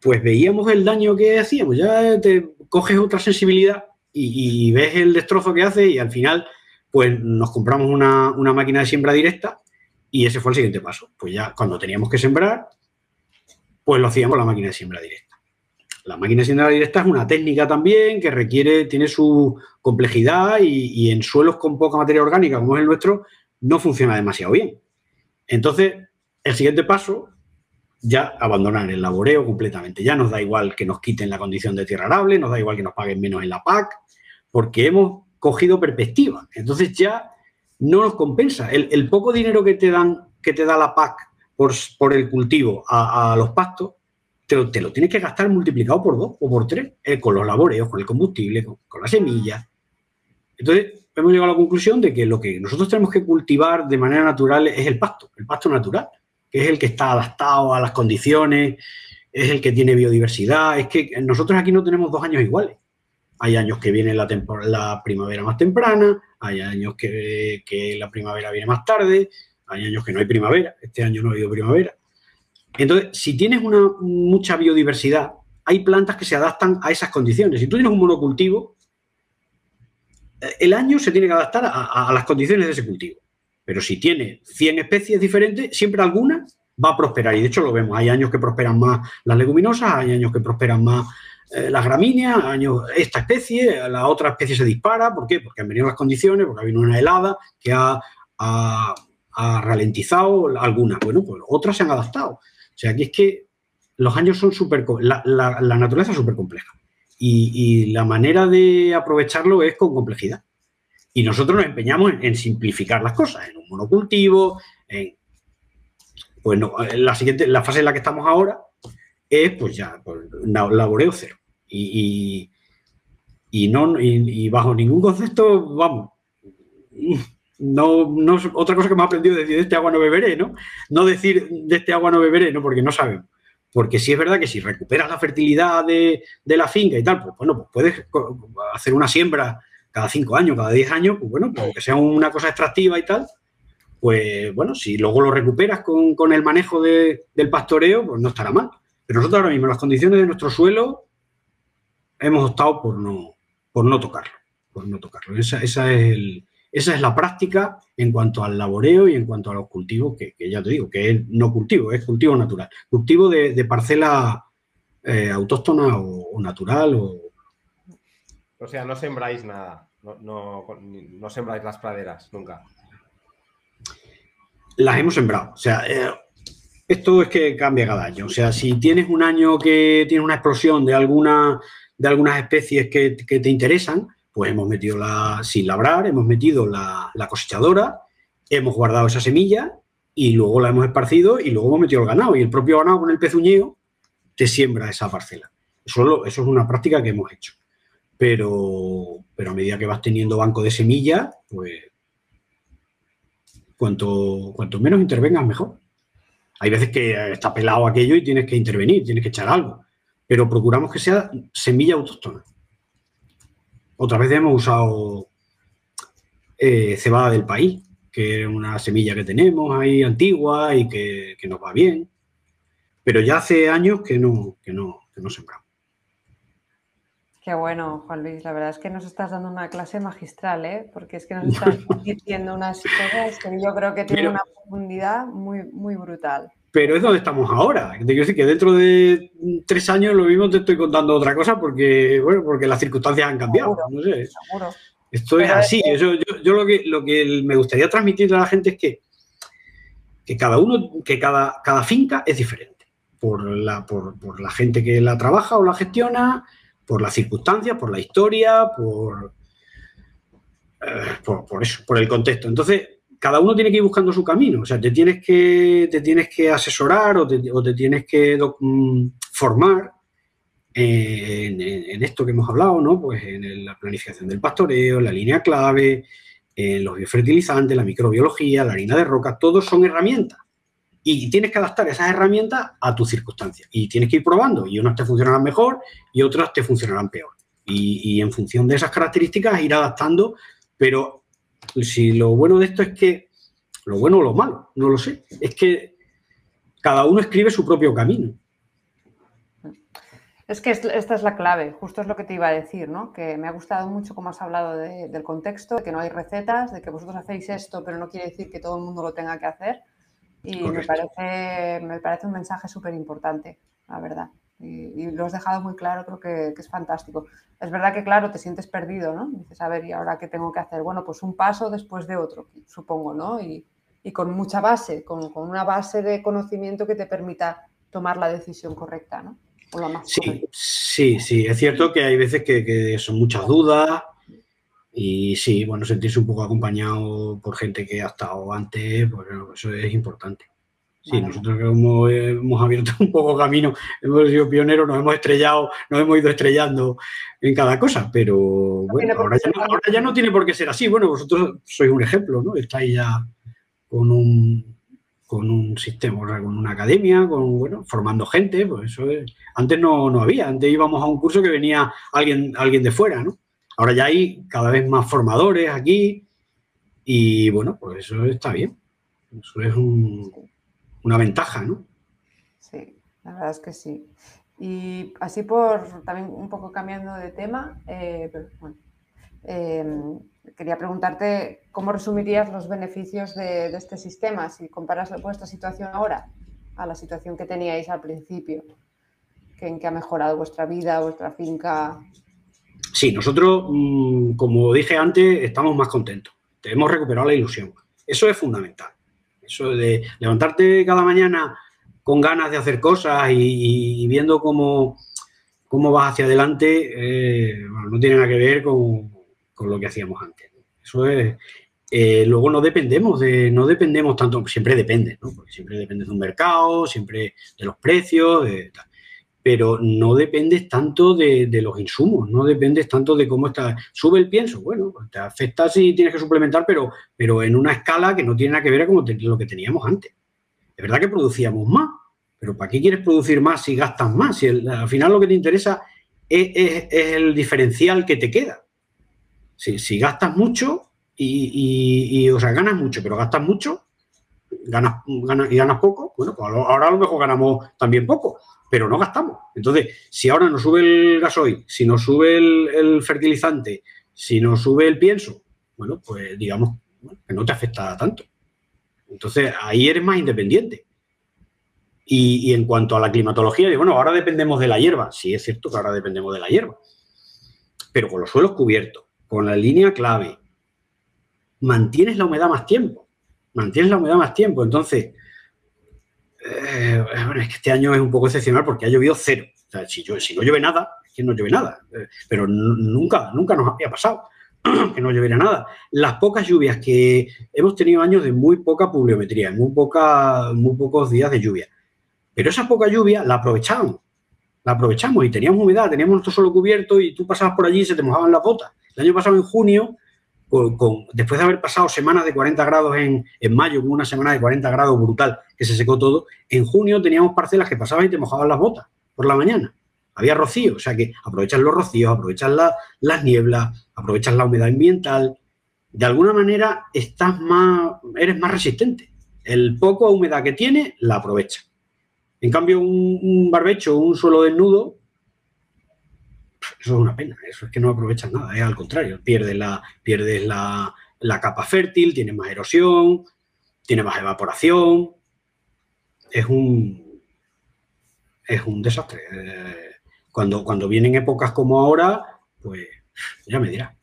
Speaker 3: Pues veíamos el daño que hacíamos, ya te coges otra sensibilidad y, ves el destrozo que hace y al final pues nos compramos una, una máquina de siembra directa y ese fue el siguiente paso. Pues ya cuando teníamos que sembrar, pues lo hacíamos la máquina de siembra directa. La máquina siembra directa es una técnica también que requiere, tiene su complejidad y, en suelos con poca materia orgánica como es el nuestro, no funciona demasiado bien. Entonces, el siguiente paso, ya abandonar el laboreo completamente. Ya nos da igual que nos quiten la condición de tierra arable, nos da igual que nos paguen menos en la PAC, porque hemos cogido perspectiva. Entonces ya no nos compensa. El, el poco dinero que te dan, que te da la PAC por, el cultivo a, los pastos, te lo, tienes que gastar multiplicado por dos o por tres, eh, con los laboreos, con el combustible, con, las semillas. Entonces, hemos llegado a la conclusión de que lo que nosotros tenemos que cultivar de manera natural es el pasto, el pasto natural, que es el que está adaptado a las condiciones, es el que tiene biodiversidad. Es que nosotros aquí no tenemos dos años iguales. Hay años que viene la, la primavera más temprana, hay años que la primavera viene más tarde, hay años que no hay primavera, este año no ha habido primavera. Entonces, si tienes una mucha biodiversidad, hay plantas que se adaptan a esas condiciones. Si tú tienes un monocultivo, eh, el año se tiene que adaptar a, las condiciones de ese cultivo. Pero si tiene 100 especies diferentes, siempre alguna va a prosperar. Y de hecho lo vemos. Hay años que prosperan más las leguminosas, hay años que prosperan más eh, las gramíneas, años esta especie, la otra especie se dispara. ¿Por qué? Porque han venido las condiciones, porque ha venido una helada que ha ha ralentizado algunas. Bueno, pues otras se han adaptado. O sea, aquí es que los años son súper... La, naturaleza es súper compleja. Y, la manera de aprovecharlo es con complejidad. Y nosotros nos empeñamos en, simplificar las cosas, en un monocultivo, en... Pues la siguiente, la fase en la que estamos ahora es pues ya, pues, laboreo cero. Y, y, no, y, bajo ningún concepto, vamos, no, no otra cosa que ha aprendido decir de este agua no beberé, ¿no? No decir de este agua no beberé, ¿no? Porque no sabemos. Porque sí es verdad que si recuperas la fertilidad de, la finca y tal, pues bueno, pues puedes hacer una siembra cada cinco años, cada diez años, pues bueno, pues sea una cosa extractiva y tal, pues bueno, si luego lo recuperas con, el manejo del pastoreo, pues no estará mal. Pero nosotros ahora mismo, las condiciones de nuestro suelo, hemos optado por no, por no tocarlo. Por no tocarlo. esa es el, esa es la práctica en cuanto al laboreo y en cuanto a los cultivos, que, ya te digo, que es no cultivo, es cultivo natural. Cultivo de, parcela eh, autóctona o, natural. O...
Speaker 2: o sea, no sembráis nada, no, sembráis las praderas nunca.
Speaker 3: Las hemos sembrado. O sea, eh, esto es que cambia cada año. O sea, si tienes un año que tiene una explosión de, alguna, de algunas especies que, que te interesan, pues hemos metido la, sin labrar, hemos metido la, cosechadora, hemos guardado esa semilla y luego la hemos esparcido y luego hemos metido el ganado. Y el propio ganado con el pezuñeo te siembra esa parcela. Eso, eso es una práctica que hemos hecho. Pero, pero a medida que vas teniendo banco de semillas, pues cuanto, cuanto menos intervengas, mejor. Hay veces que está pelado aquello y tienes que intervenir, tienes que echar algo. Pero procuramos que sea semilla autóctona. Otra vez hemos usado eh, cebada del país, que es una semilla que tenemos ahí antigua y que, nos va bien. Pero ya hace años que no, que no, que no sembramos.
Speaker 1: Qué bueno, Juan Luis. La verdad es que nos estás dando una clase magistral, ¿eh? porque es que nos [laughs] estás diciendo unas cosas que yo creo que tienen una profundidad muy, muy brutal
Speaker 3: pero es donde estamos ahora. Te quiero decir que dentro de tres años lo mismo te estoy contando otra cosa porque, bueno, porque las circunstancias han cambiado. no sé. Esto es así. Yo, lo, que, lo que me gustaría transmitir a la gente es que, que cada uno, que cada, cada finca es diferente. Por la, por, la gente que la trabaja o la gestiona, por las circunstancias, por la historia, por, eh, por, por eso, por el contexto. Entonces, cada uno tiene que ir buscando su camino. O sea, te tienes que, te tienes que asesorar o te, tienes que mm, formar en, esto que hemos hablado, ¿no? Pues en la planificación del pastoreo, la línea clave, en los biofertilizantes, la microbiología, la harina de roca, todos son herramientas. Y tienes que adaptar esas herramientas a tus circunstancias. Y tienes que ir probando. Y unas te funcionarán mejor y otras te funcionarán peor. Y, y en función de esas características ir adaptando, pero si lo bueno de esto es que, lo bueno o lo malo, no lo sé, es que cada uno escribe su propio camino.
Speaker 1: Es que esta es la clave, justo es lo que te iba a decir, ¿no? Que me ha gustado mucho cómo has hablado del contexto, de que no hay recetas, de que vosotros hacéis esto, pero no quiere decir que todo el mundo lo tenga que hacer. Y me parece, me parece un mensaje súper importante, la verdad y, lo has dejado muy claro, creo que, es fantástico. Es verdad que, claro, te sientes perdido, ¿no? Dices, a ver, ¿y ahora qué tengo que hacer? Bueno, pues un paso después de otro, supongo, ¿no? Y, con mucha base, con, una base de conocimiento que te permita tomar la decisión correcta, ¿no?
Speaker 3: sí, sí, sí, es cierto que hay veces que, son muchas dudas y sí, bueno, sentirse un poco acompañado por gente que ha estado antes, pues eso es importante. Sí, nosotros hemos, hemos, abierto [laughs] un poco camino, hemos sido pioneros, nos hemos estrellado, nos hemos ido estrellando en cada cosa, pero bueno, ahora ya, no, tiene por qué ser así. Bueno, vosotros sois un ejemplo, ¿no? Estáis ya con un, con un sistema, con una academia, con, bueno, formando gente, pues eso es. Antes no, no había, antes íbamos a un curso que venía alguien, alguien de fuera, ¿no? Ahora ya hay cada vez más formadores aquí y bueno, pues eso está bien. Eso es un, una ventaja, ¿no?
Speaker 1: Sí, la verdad es que sí. Y así por también un poco cambiando de tema, eh, em, quería preguntarte cómo resumirías los beneficios de, este sistema si comparas vuestra situación ahora a la situación que teníais al principio, que en qué ha mejorado vuestra vida, vuestra finca.
Speaker 3: Sí, nosotros, mm, como dije antes, estamos más contentos. Hemos recuperado la ilusión. Eso es fundamental. Eso de levantarte cada mañana con ganas de hacer cosas y, viendo cómo, cómo vas hacia adelante, eh, no tiene nada que ver con, lo que hacíamos antes. Eso es. Eh, luego no dependemos de, no dependemos tanto, siempre depende, ¿no? Porque siempre depende de un mercado, siempre de los precios, pero no dependes tanto de, los insumos, no dependes tanto de cómo está. Sube el pienso, bueno, pues te afecta si tienes que suplementar, pero, pero en una escala que no tiene nada que ver con lo que teníamos antes. Es verdad que producíamos más, pero ¿para qué quieres producir más si gastas más? Si al final lo que te interesa es, el diferencial que te queda. Si, gastas mucho y, o sea, ganas mucho, pero gastas mucho, ganas, ganas y ganas poco, bueno, pues ahora a lo mejor ganamos también poco, pero no gastamos. Entonces, si ahora nos sube el gasoil, si nos sube el, fertilizante, si nos sube el pienso, bueno, pues digamos que no te afecta tanto. Entonces, ahí eres más independiente. Y, en cuanto a la climatología, bueno, ahora dependemos de la hierba. Sí, es cierto que ahora dependemos de la hierba. Pero con los suelos cubiertos, con la línea clave, mantienes la humedad más tiempo. Mantienes la humedad más tiempo. Entonces, eh, bueno, es que este año es un poco excepcional porque ha llovido cero. Si no llueve nada, es que no llueve nada. Eh, pero nunca, nunca nos había pasado [clears throat] que no lloviera nada. Las pocas lluvias que hemos tenido años de muy poca pluviometría, muy, poca, muy pocos días de lluvia. Pero esa poca lluvia la aprovechamos. La aprovechamos y teníamos humedad, teníamos nuestro suelo cubierto y tú pasabas por allí y se te mojaban las botas. El año pasado, en junio, con, después de haber pasado semanas de 40 grados en, en mayo, una semana de 40 grados brutal, que se secó todo, en junio teníamos parcelas que pasaban y te mojaban las botas por la mañana había rocío, o sea que aprovechas los rocíos, aprovechas las nieblas, aprovechas la humedad ambiental, de alguna manera estás más, eres más resistente. El poco humedad que tiene, la aprovecha. En cambio, un, barbecho, un suelo desnudo, eso es una pena, eso es que no aprovechas nada, es al contrario, pierdes la, pierdes la, capa fértil, tienes más erosión, tiene más evaporación, es un, es un desastre. Eh, cuando, cuando vienen épocas como ahora, pues ya me dirá.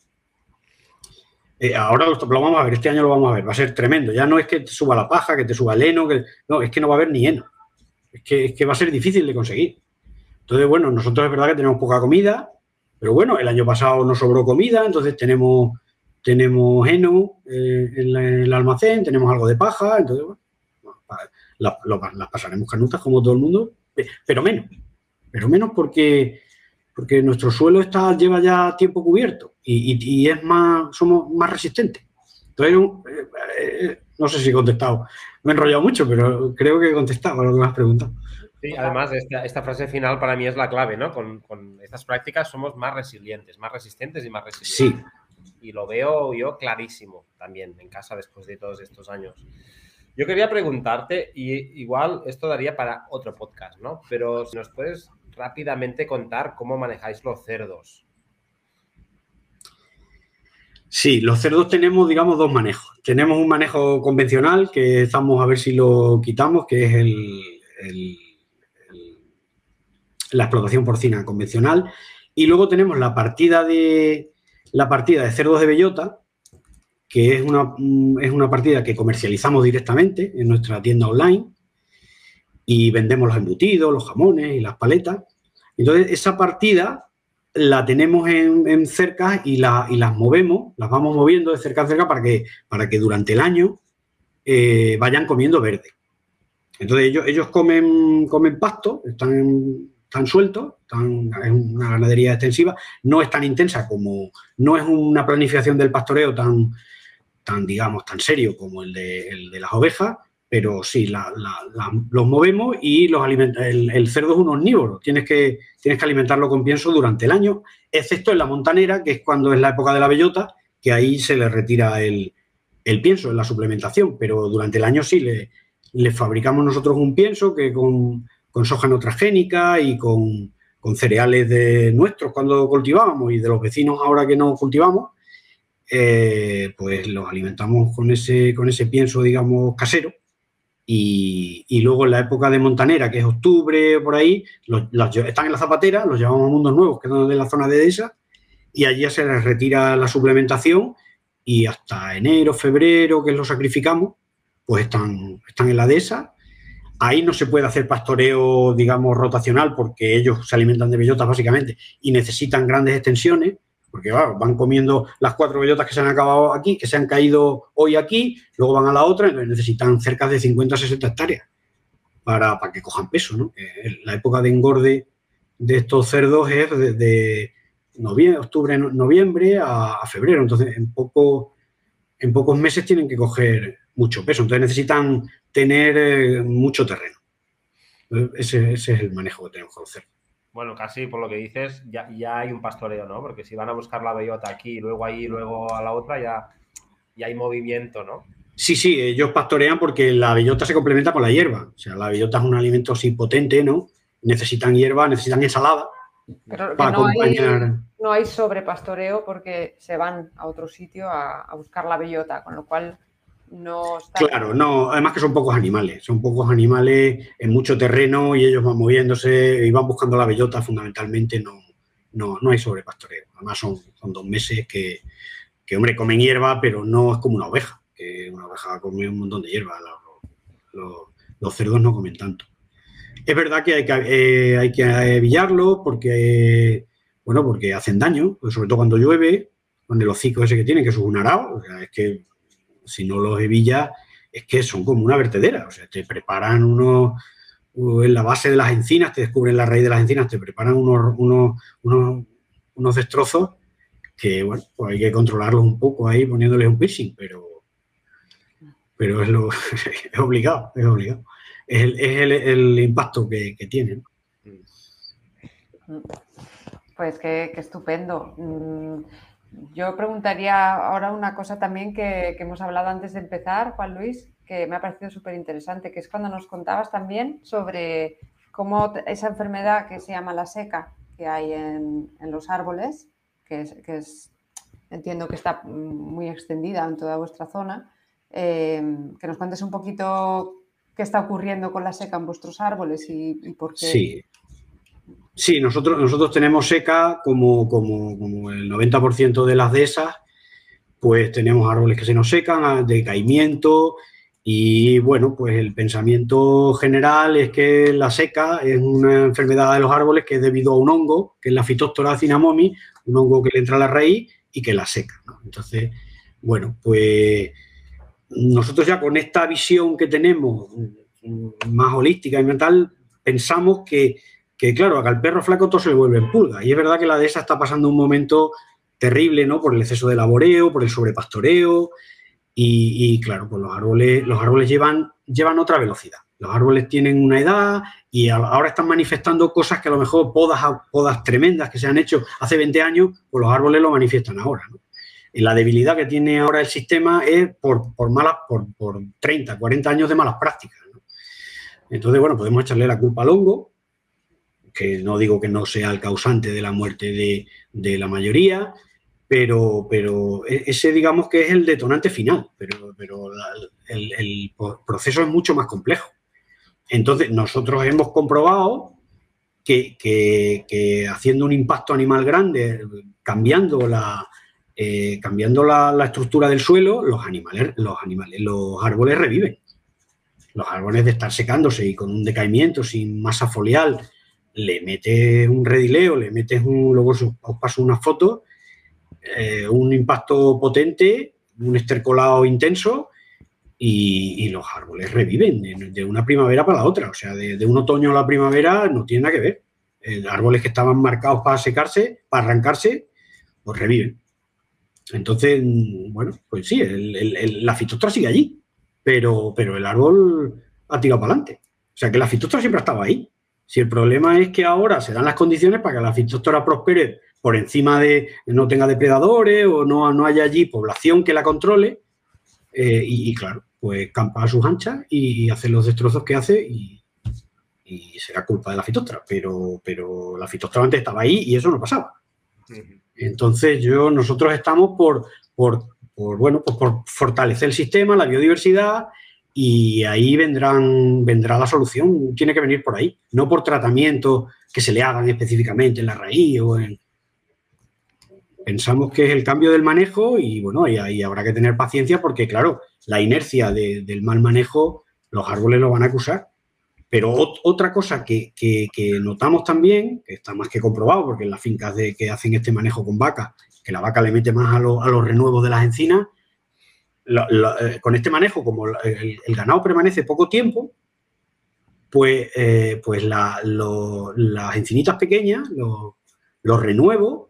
Speaker 3: Eh, ahora lo, vamos a ver, este año lo vamos a ver, va a ser tremendo. Ya no es que te suba la paja, que te suba el heno, que, no, es que no va a haber ni heno. Es que, es que va a ser difícil de conseguir. Entonces, bueno, nosotros es verdad que tenemos poca comida, pero bueno, el año pasado nos sobró comida, entonces tenemos, tenemos heno eh, en, el almacén, tenemos algo de paja, entonces, bueno, las pasaremos canutas como todo el mundo, pero menos pero menos porque, porque nuestro suelo está, lleva ya tiempo cubierto y, es más, somos más resistentes. Entonces, eh, eh, no sé si he contestado, me he enrollado mucho, pero creo que he contestado a lo que me has preguntado.
Speaker 2: Sí, además, esta, frase final para mí es la clave, ¿no? Con, estas prácticas somos más resilientes, más resistentes y más resilientes. Sí. Y lo veo yo clarísimo también en casa después de todos estos años. Yo quería preguntarte, y igual esto daría para otro podcast, ¿no? Pero si nos puedes rápidamente contar cómo manejáis los cerdos.
Speaker 3: Sí, los cerdos tenemos, digamos, dos manejos. Tenemos un manejo convencional que estamos a ver si lo quitamos, que es el, la explotación porcina convencional. Y luego tenemos la partida de la partida de cerdos de bellota, que es una, es una partida que comercializamos directamente en nuestra tienda online y vendemos los embutidos, los jamones y las paletas. Entonces, esa partida la tenemos en, cerca y, la, y, las movemos, las vamos moviendo de cerca a cerca para que, para que durante el año eh, vayan comiendo verde. Entonces, ellos, ellos comen, comen pasto, están, sueltos, están, es una ganadería extensiva, no es tan intensa como, no es una planificación del pastoreo tan, tan, digamos, tan serio como el de, las ovejas, pero sí, los movemos y los el, cerdo es un omnívoro, tienes que, tienes que alimentarlo con pienso durante el año, excepto en la montanera, que es cuando es la época de la bellota, que ahí se le retira el, pienso en la suplementación, pero durante el año sí le fabricamos nosotros un pienso que con, con soja no transgénica y con, con cereales de nuestros cuando cultivábamos y de los vecinos ahora que no cultivamos, eh, pues los alimentamos con ese, con ese pienso, digamos, casero. Y, luego en la época de montanera, que es octubre, por ahí, los, están en la zapatera, los llevamos a mundos nuevos, que son de la zona de esa, y allí se les retira la suplementación y hasta enero, febrero, que lo sacrificamos, pues están, están en la dehesa. Ahí no se puede hacer pastoreo, digamos, rotacional porque ellos se alimentan de bellotas básicamente y necesitan grandes extensiones porque van comiendo las cuatro bellotas que se han acabado aquí, que se han caído hoy aquí, luego van a la otra, necesitan cerca de 50 60 hectáreas para, que cojan peso. ¿no? La época de engorde de estos cerdos es desde noviembre, octubre, noviembre a, febrero, entonces en, poco, en pocos meses tienen que coger mucho peso, entonces necesitan tener eh, mucho terreno. Ese, ese, es el manejo que tenemos los cerdos.
Speaker 2: Bueno, casi por lo que dices, ya, ya hay un pastoreo, ¿no? Porque si van a buscar la bellota aquí, luego ahí, luego a la otra, ya, ya hay movimiento, ¿no?
Speaker 3: Sí, sí, ellos pastorean porque la bellota se complementa con la hierba. O sea, la bellota es un alimento así potente, ¿no? Necesitan hierba, necesitan ensalada.
Speaker 1: Pero para no, acompañar... hay, no hay sobrepastoreo porque se van a otro sitio a, a buscar la bellota, con lo cual no
Speaker 3: Claro, no, además que son pocos animales, son pocos animales en mucho terreno y ellos van moviéndose y van buscando la bellota fundamentalmente, no, no, no hay sobrepastoreo. Además son, son dos meses que, que, hombre, comen hierba, pero no es como una oveja, que una oveja come un montón de hierba, los, cerdos no comen tanto. Es verdad que hay que, eh, hay que evillarlo porque, bueno, porque hacen daño, sobre todo cuando llueve, con el hocico ese que tienen, que es un arao, o sea, es que si no los hebillas, es que son como una vertedera. O sea, te preparan unos, en la base de las encinas, te descubren la raíz de las encinas, te preparan unos, unos, unos, destrozos que, bueno, pues hay que controlarlos un poco ahí poniéndoles un piercing, pero, pero es, lo, [laughs] es obligado, es obligado. Es el, es el, el impacto que, que tienen.
Speaker 1: Pues qué, qué estupendo. Yo preguntaría ahora una cosa también que, hemos hablado antes de empezar, Juan Luis, que me ha parecido súper interesante, que es cuando nos contabas también sobre cómo esa enfermedad que se llama la seca que hay en, los árboles, que es, entiendo que está muy extendida en toda vuestra zona, eh, que nos cuentes un poquito qué está ocurriendo con la seca en vuestros árboles y, y por qué.
Speaker 3: Sí, Sí, nosotros, nosotros tenemos seca como, como, el 90% de las dehesas, pues tenemos árboles que se nos secan, decaimiento y bueno, pues el pensamiento general es que la seca es una enfermedad de los árboles que es debido a un hongo, que es la Phytophthora cinnamomi, un hongo que le entra a la raíz y que la seca. Entonces, bueno, pues nosotros ya con esta visión que tenemos más holística y mental, pensamos que que claro, al perro flaco todo se le vuelve en pulga. Y es verdad que la dehesa está pasando un momento terrible, ¿no? Por el exceso de laboreo, por el sobrepastoreo. Y, claro, pues los árboles, los árboles llevan, llevan otra velocidad. Los árboles tienen una edad y ahora están manifestando cosas que a lo mejor podas, podas tremendas que se han hecho hace 20 años, pues los árboles lo manifiestan ahora. Y la debilidad que tiene ahora el sistema es por, por, malas, por, por 30, 40 años de malas prácticas. Entonces, bueno, podemos echarle la culpa al hongo, que no digo que no sea el causante de la muerte de, la mayoría, pero, pero e, ese digamos que es el detonante final, pero, pero el, proceso es mucho más complejo. Entonces, nosotros hemos comprobado que, haciendo un impacto animal grande, cambiando la, eh, cambiando la, estructura del suelo, los animales, los animales, los árboles reviven. Los árboles de estar secándose y con un decaimiento sin masa foliar le metes un redileo, le metes un, luego os paso una foto, eh, un impacto potente, un estercolado intenso y, los árboles reviven de, una primavera para la otra. O sea, de, un otoño a la primavera no tiene nada que ver. Eh, árboles que estaban marcados para secarse, para arrancarse, pues reviven. Entonces, bueno, pues sí, la fitostra sigue allí, pero, pero el árbol ha tirado para adelante. O sea que la fitostra siempre ha estado ahí. Si el problema es que ahora se dan las condiciones para que la fitostora prospere por encima de no tenga depredadores o no, no haya allí población que la controle, eh, y, claro, pues campa a sus anchas y, hace los destrozos que hace y, será culpa de la fitostora. Pero, pero la fitostora antes estaba ahí y eso no pasaba. Entonces, yo, nosotros estamos por, por, bueno, pues por fortalecer el sistema, la biodiversidad y ahí vendrán, vendrá la solución, tiene que venir por ahí, no por tratamientos que se le hagan específicamente en la raíz o en... pensamos que es el cambio del manejo y bueno, ahí, habrá que tener paciencia porque claro, la inercia del mal manejo, los árboles lo van a acusar. Pero otra cosa que, notamos también, que está más que comprobado, porque en las fincas de, que hacen este manejo con vaca, que la vaca le mete más a, los renuevos de las encinas, eh, con este manejo, como el, ganado permanece poco tiempo, pues, eh, pues las encinitas pequeñas, los, renuevos,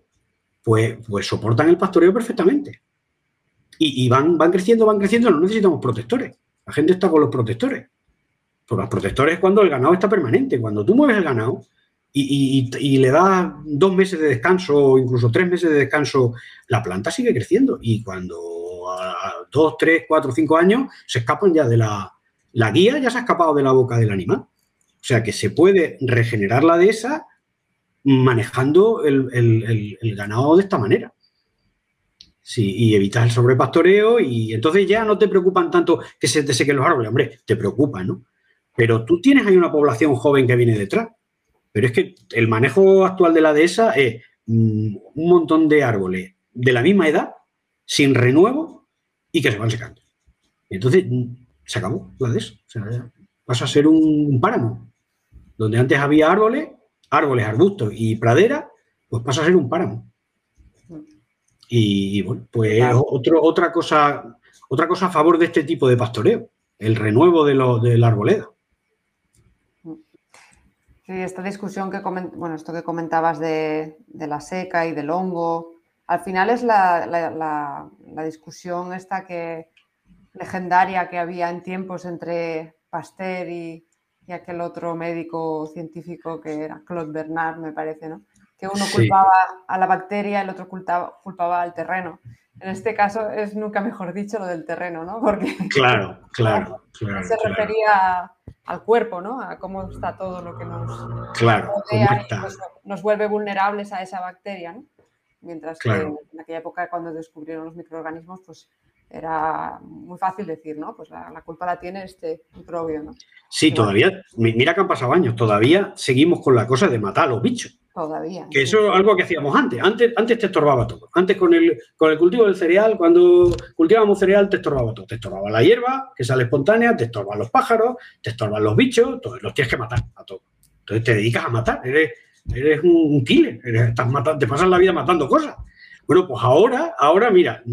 Speaker 3: pues, pues soportan el pastoreo perfectamente. Y, y, van, van creciendo, van creciendo, no necesitamos protectores. La gente está con los protectores. Pues los protectores es cuando el ganado está permanente. Cuando tú mueves el ganado y, le das dos meses de descanso o incluso tres meses de descanso, la planta sigue creciendo. Y cuando dos, tres, cuatro, cinco años se escapan ya de la, la guía, ya se ha escapado de la boca del animal. O sea que se puede regenerar la dehesa manejando el, ganado de esta manera. Sí, y evitas el sobrepastoreo y entonces ya no te preocupan tanto que se te sequen los árboles. Hombre, te preocupa, ¿no? Pero tú tienes ahí una población joven que viene detrás. Pero es que el manejo actual de la dehesa es mm, un montón de árboles de la misma edad, sin renuevo y que se van secando. entonces mm, se acabó la dehesa. O sea, vas a ser un páramo. Donde antes había árboles, árboles, arbustos y pradera, pues pasa a ser un páramo. Y, bueno, pues otra, cosa, otra cosa a favor de este tipo de pastoreo, el renuevo de, lo, de la arboleda.
Speaker 1: Sí, esta discusión que bueno, esto que comentabas de, la seca y del hongo, al final es la, discusión esta que legendaria que había en tiempos entre Pasteur y, aquel otro médico científico que era Claude Bernard, me parece, ¿no? Que uno culpaba a la bacteria, el otro culpaba, culpaba al terreno. En este caso es nunca mejor dicho lo del terreno, ¿no?
Speaker 3: Porque claro, claro, [laughs] claro
Speaker 1: se refería al cuerpo, ¿no? A cómo está todo lo que nos
Speaker 3: claro,
Speaker 1: rodea y nos, vuelve vulnerables a esa bacteria, ¿no? Mientras que en aquella época cuando descubrieron los microorganismos, pues era muy fácil decir, ¿no? Pues la, culpa la tiene este microbio, ¿no?
Speaker 3: Sí, todavía, mira que han pasado años, todavía seguimos con la cosa de matar a los bichos.
Speaker 1: Todavía.
Speaker 3: Que eso es algo que hacíamos antes. Antes, antes te estorbaba todo. Antes con el, con el cultivo del cereal, cuando cultivábamos cereal, te estorbaba todo. Te estorbaba la hierba, que sale espontánea, te estorban los pájaros, te estorban los bichos, todos los tienes que matar a todos. Entonces te dedicas a matar, eres, eres un, killer, estás te pasas la vida matando cosas. Bueno, pues ahora, ahora mira,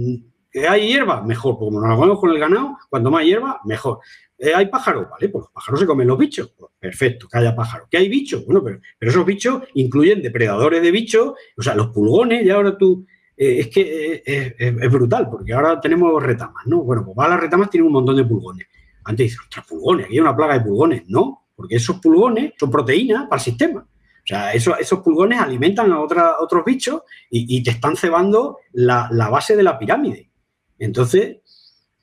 Speaker 3: ¿Que hay hierba? Mejor, porque como nos vamos con el ganado, cuando más hierba, mejor. Eh, ¿Hay pájaros? Vale, pues los pájaros se comen los bichos. Pues perfecto, que haya pájaros. ¿Que hay bichos? Bueno, pero, esos bichos incluyen depredadores de bichos, o sea, los pulgones, y ahora tú. Eh, es que eh, es, brutal, porque ahora tenemos retamas, ¿no? Bueno, pues va las retamas tienen un montón de pulgones. Antes dices, ostras, pulgones, aquí hay una plaga de pulgones. No, porque esos pulgones son proteínas para el sistema. O sea, esos, pulgones alimentan a otros bichos y, te están cebando la, base de la pirámide. Entonces,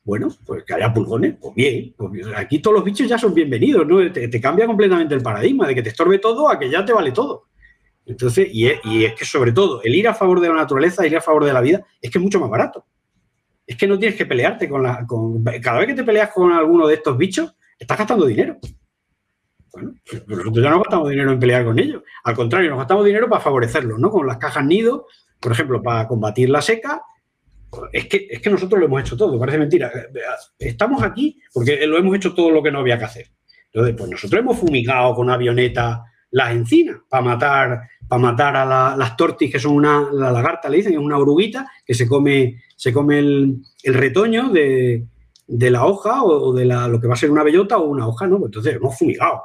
Speaker 3: bueno, pues que haya pulgones, pues bien, pues aquí todos los bichos ya son bienvenidos, ¿no? Te, cambia completamente el paradigma de que te estorbe todo a que ya te vale todo. Entonces, y es, que sobre todo, el ir a favor de la naturaleza, ir a favor de la vida, es que es mucho más barato. Es que no tienes que pelearte con la. cada vez que te peleas con alguno de estos bichos, estás gastando dinero. Bueno, pues nosotros ya no gastamos dinero en pelear con ellos. Al contrario, nos gastamos dinero para favorecerlos, ¿no? Con las cajas nido, por ejemplo, para combatir la seca es que, es que nosotros lo hemos hecho todo, parece mentira. Estamos aquí porque lo hemos hecho todo lo que no había que hacer. Entonces, pues nosotros hemos fumigado con avioneta las encinas para matar, para matar a las tortis, que son una, la lagarta, le dicen, es una oruguita que se come, se come el, retoño de, la hoja o, de la, lo que va a ser una bellota o una hoja, ¿no? Pues entonces hemos fumigado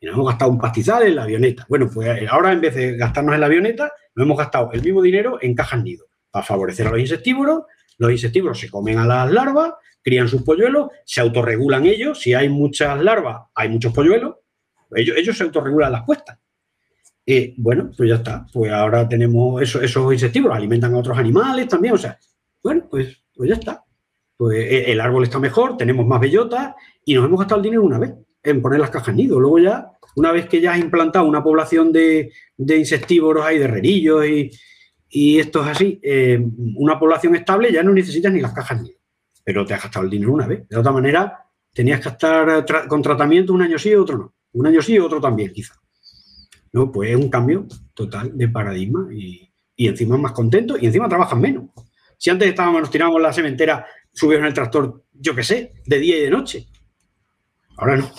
Speaker 3: y nos hemos gastado un pastizal en la avioneta. Bueno, pues ahora en vez de gastarnos en la avioneta, nos hemos gastado el mismo dinero en cajas nido para favorecer a los insectívoros. Los insectívoros se comen a las larvas, crían sus polluelos, se autorregulan ellos. Si hay muchas larvas, hay muchos polluelos. Ellos, ellos se autorregulan las puestas. Y bueno, pues ya está. Pues ahora tenemos eso, esos insectívoros, alimentan a otros animales también. O sea, bueno, pues, pues ya está. Pues e, el árbol está mejor, tenemos más bellotas y nos hemos gastado el dinero una vez en poner las cajas nido. Luego ya, una vez que ya has implantado una población de, insectívoros ahí, de rerillos y, y esto es así, eh, una población estable ya no necesitas ni las cajas ni, pero te has gastado el dinero una vez. De otra manera, tenías que estar con tratamiento un año sí y otro no. Un año sí y otro también, quizá. No, pues es un cambio total de paradigma y, y encima más contentos y encima trabajan menos. Si antes estábamos, nos tirábamos la sementera, subíamos en el tractor, yo qué sé, de día y de noche. Ahora no.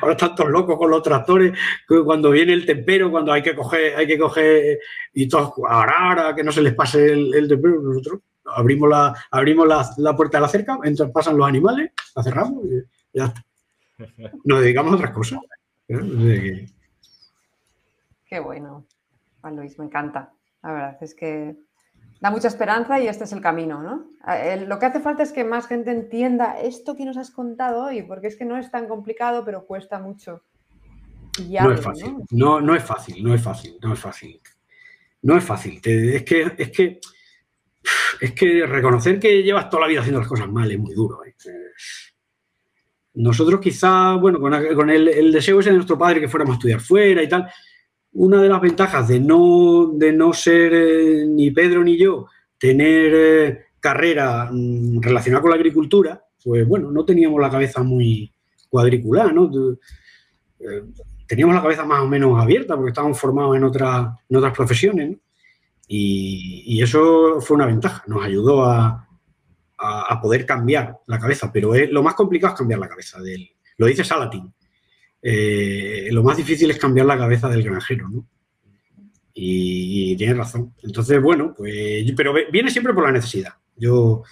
Speaker 3: Ahora, están todos locos con los tractores, cuando viene el tempero, cuando hay que coger, hay que coger y todos ahora que no se les pase el, tempero, nosotros abrimos la, abrimos la, puerta de la cerca, entran, pasan los animales, la cerramos y ya está. Nos dedicamos a otras cosas.
Speaker 1: Qué bueno, Juan Luis, me encanta. La verdad es que da mucha esperanza y este es el camino, ¿no? Lo que hace falta es que más gente entienda esto que nos has contado hoy, porque es que no es tan complicado, pero cuesta mucho.
Speaker 3: no es fácil, ¿no? ¿no? es fácil, no es fácil, no es fácil. No es fácil. es que, es que, es que reconocer que llevas toda la vida haciendo las cosas mal es muy duro. ¿eh? Nosotros quizá, bueno, con, el, deseo ese de nuestro padre que fuéramos a estudiar fuera y tal, una de las ventajas de no, de no ser eh, ni Pedro ni yo tener eh, carrera mm, relacionada con la agricultura, pues bueno, no teníamos la cabeza muy cuadriculada, ¿no? Eh, teníamos la cabeza más o menos abierta porque estábamos formados en, otras en otras profesiones, y, y, eso fue una ventaja, nos ayudó a, a, poder cambiar la cabeza, pero lo más complicado es cambiar la cabeza del, lo dice Salatin, eh, lo más difícil es cambiar la cabeza del granjero, ¿no? Y, tiene razón. Entonces, bueno, pues, pero viene siempre por la necesidad. Yo,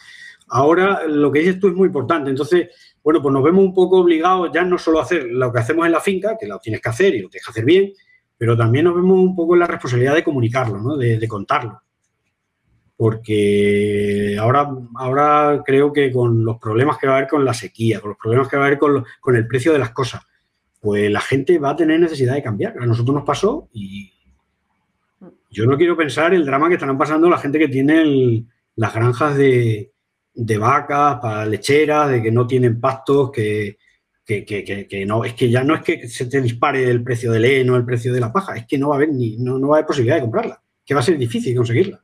Speaker 3: ahora lo que dices tú es muy importante. Entonces, bueno, pues nos vemos un poco obligados ya no solo a hacer lo que hacemos en la finca, que lo tienes que hacer y lo tienes que hacer bien, pero también nos vemos un poco en la responsabilidad de comunicarlo, ¿no? de, contarlo. Porque ahora, ahora creo que con los problemas que va a haber con la sequía, con los problemas que va a haber con el precio de las cosas, pues la gente va a tener necesidad de cambiar. A nosotros nos pasó y yo no quiero pensar el drama que estarán pasando la gente que tiene las granjas de, vacas para lecheras, de que no tienen pastos, que, no, es que ya no es que se te dispare el precio del heno, el precio de la paja, es que no va a haber ni, no, no va a haber posibilidad de comprarla, que va a ser difícil conseguirla.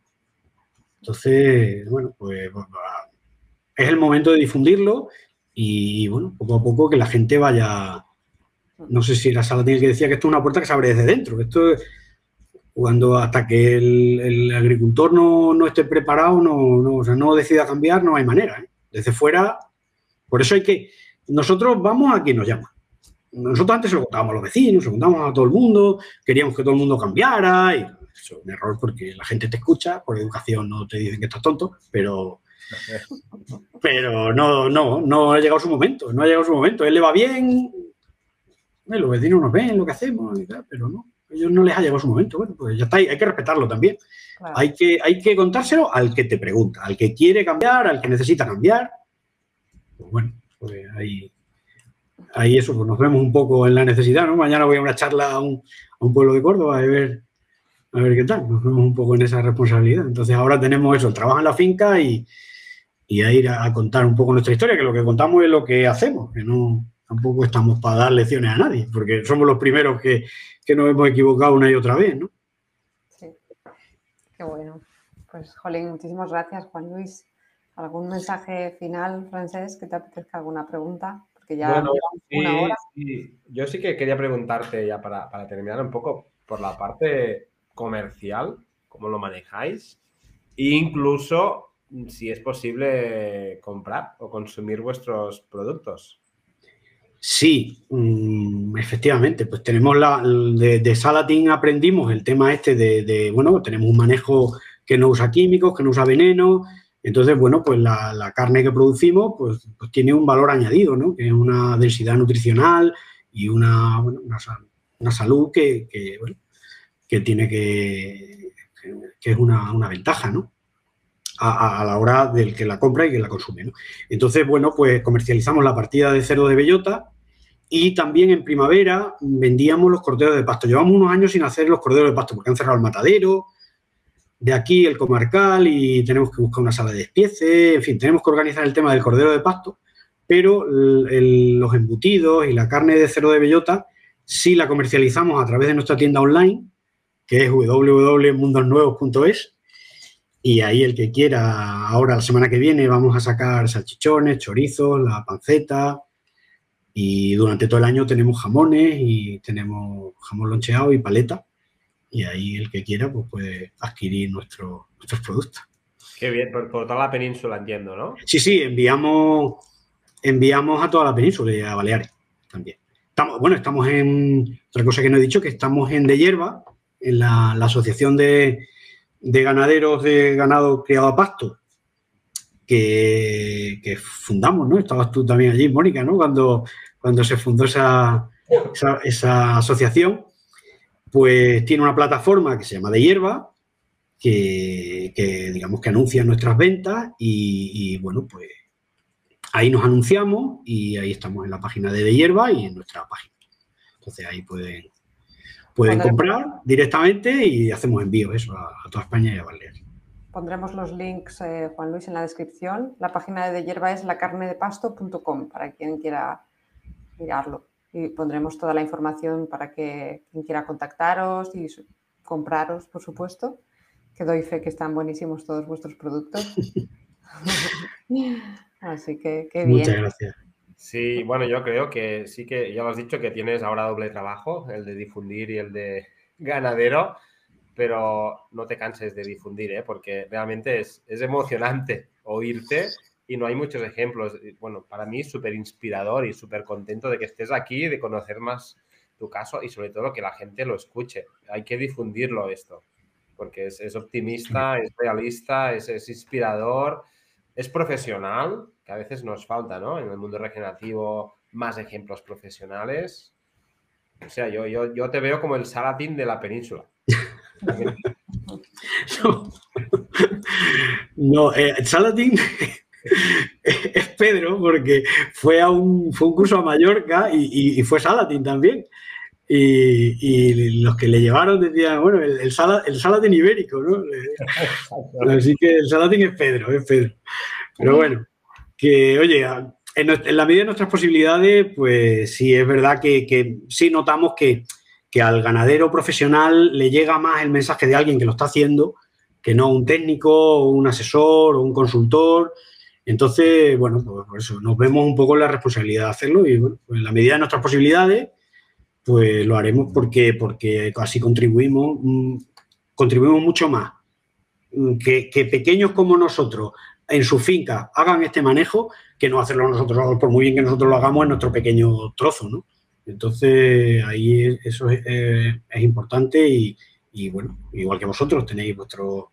Speaker 3: Entonces, bueno, pues es el momento de difundirlo y, bueno, poco a poco que la gente vaya, no sé si era Saladín que decía que esto es una puerta que se abre desde dentro. Esto es cuando hasta que el, agricultor no, esté preparado, no, no, o sea, no decida cambiar, no hay manera. ¿eh? Desde fuera, por eso hay que, nosotros vamos a quien nos llama. Nosotros antes se lo contábamos a los vecinos, se lo contábamos a todo el mundo, queríamos que todo el mundo cambiara, y eso es un error porque la gente te escucha, por educación no te dicen que estás tonto, pero, pero no, no, no ha llegado su momento, no ha llegado su momento. Él le va bien, los vecinos nos ven lo que hacemos y tal, pero no, ellos no les ha llegado su momento. Bueno, pues ya está, hay que respetarlo también. Hay, que, hay que contárselo al que te pregunta, al que quiere cambiar, al que necesita cambiar. Pues bueno, pues ahí, ahí eso, pues nos vemos un poco en la necesidad, ¿no? Mañana voy a una charla a un, pueblo de Córdoba a ver, a ver qué tal. Nos vemos un poco en esa responsabilidad. Entonces ahora tenemos eso, el trabajo en la finca y, y a ir a, contar un poco nuestra historia, que lo que contamos es lo que hacemos, que no, tampoco estamos para dar lecciones a nadie, porque somos los primeros que, nos hemos equivocado una y otra vez, ¿no?
Speaker 1: Sí, qué bueno. Pues, Jolín, muchísimas gracias, Juan Luis. ¿Algún mensaje final, Francés, que te apetezca alguna pregunta? Porque ya bueno,
Speaker 2: una hora. Yo sí que quería preguntarte ya para, para terminar un poco por la parte comercial, cómo lo manejáis, e incluso si es posible comprar o consumir vuestros productos.
Speaker 3: Sí, mm, efectivamente, pues tenemos la, de, de, aprendimos el tema este de, bueno, tenemos un manejo que no usa químicos, que no usa veneno, entonces, bueno, pues la, carne que producimos pues, pues, tiene un valor añadido, ¿no? Que es una densidad nutricional y una, una, salud que, que, tiene que, que es una, una ventaja, ¿no? A, la hora del que la compra y que la consume. ¿no? Entonces, bueno, pues comercializamos la partida de cerdo de bellota y también en primavera vendíamos los corderos de pasto. Llevamos unos años sin hacer los corderos de pasto porque han cerrado el matadero, de aquí el comarcal y tenemos que buscar una sala de despiece, en fin, tenemos que organizar el tema del cordero de pasto, pero los embutidos y la carne de cerdo de bellota sí la comercializamos a través de nuestra tienda online, que es www.mundosnuevos.es y ahí el que quiera, ahora la semana que viene vamos a sacar salchichones, chorizos, la panceta, y durante todo el año tenemos jamones y tenemos jamón loncheado y paleta. y ahí el que quiera pues puede adquirir nuestros productos.
Speaker 2: Qué bien, por, toda la península entiendo, ¿no?
Speaker 3: Sí, sí, enviamos, enviamos a toda la península y a Baleares también. Estamos, bueno, estamos en, otra cosa que no he dicho, que estamos en De Hierba, en la, Asociación de, Ganaderos de Ganado Criado a Pasto, que, fundamos, ¿no? Estabas tú también allí, Mónica, ¿no? Cuando, cuando se fundó esa, esa asociación, pues tiene una plataforma que se llama De Hierba, que, digamos que anuncia nuestras ventas y, bueno, pues ahí nos anunciamos y ahí estamos en la página de De Hierba y en nuestra página. Entonces ahí pueden, pueden comprar directamente y hacemos envíos eso a, toda España y a Baleares.
Speaker 1: Pondremos los links, eh, Juan Luis, en la descripción. La página de De Hierba es lacarnedepasto.com para quien quiera mirarlo. Y pondremos toda la información para que quien quiera contactaros y compraros, por supuesto que doy fe que están buenísimos todos vuestros productos. [laughs] [laughs] Así que qué bien.
Speaker 3: Muchas gracias.
Speaker 2: Sí, bueno, yo creo que sí que ya lo has dicho que tienes ahora doble trabajo, el de difundir y el de ganadero, pero no te canses de difundir, ¿eh? porque realmente es, es emocionante oírte y no hay muchos ejemplos. Bueno, para mí súper inspirador y súper contento de que estés aquí, de conocer más tu caso y sobre todo que la gente lo escuche. Hay que difundirlo esto porque es, optimista, es realista, es, inspirador, es profesional, que a veces nos falta, ¿no? En el mundo regenerativo, más ejemplos profesionales. O sea, yo, yo, yo te veo como el Salatín de la península. [laughs]
Speaker 3: no, el eh, Salatín [laughs] es Pedro porque fue a un, fue un curso a Mallorca y, y fue Salatín también. Y, los que le llevaron decían, bueno, el, el, Salatín ibérico, ¿no? [laughs] Así que el Salatín es Pedro, es Pedro. Pero bueno, que oye, en, la medida de nuestras posibilidades, pues sí, es verdad que, sí notamos que, al ganadero profesional le llega más el mensaje de alguien que lo está haciendo que no un técnico, un asesor o un consultor. Entonces, bueno, pues por eso nos vemos un poco la responsabilidad de hacerlo y bueno, pues en la medida de nuestras posibilidades pues lo haremos porque, porque así contribuimos, mm, contribuimos mucho más. Mm, que, pequeños como nosotros en su finca hagan este manejo que no hacerlo nosotros, por muy bien que nosotros lo hagamos en nuestro pequeño trozo, ¿no? Entonces, ahí eso es, importante y, bueno, igual que vosotros tenéis vuestro,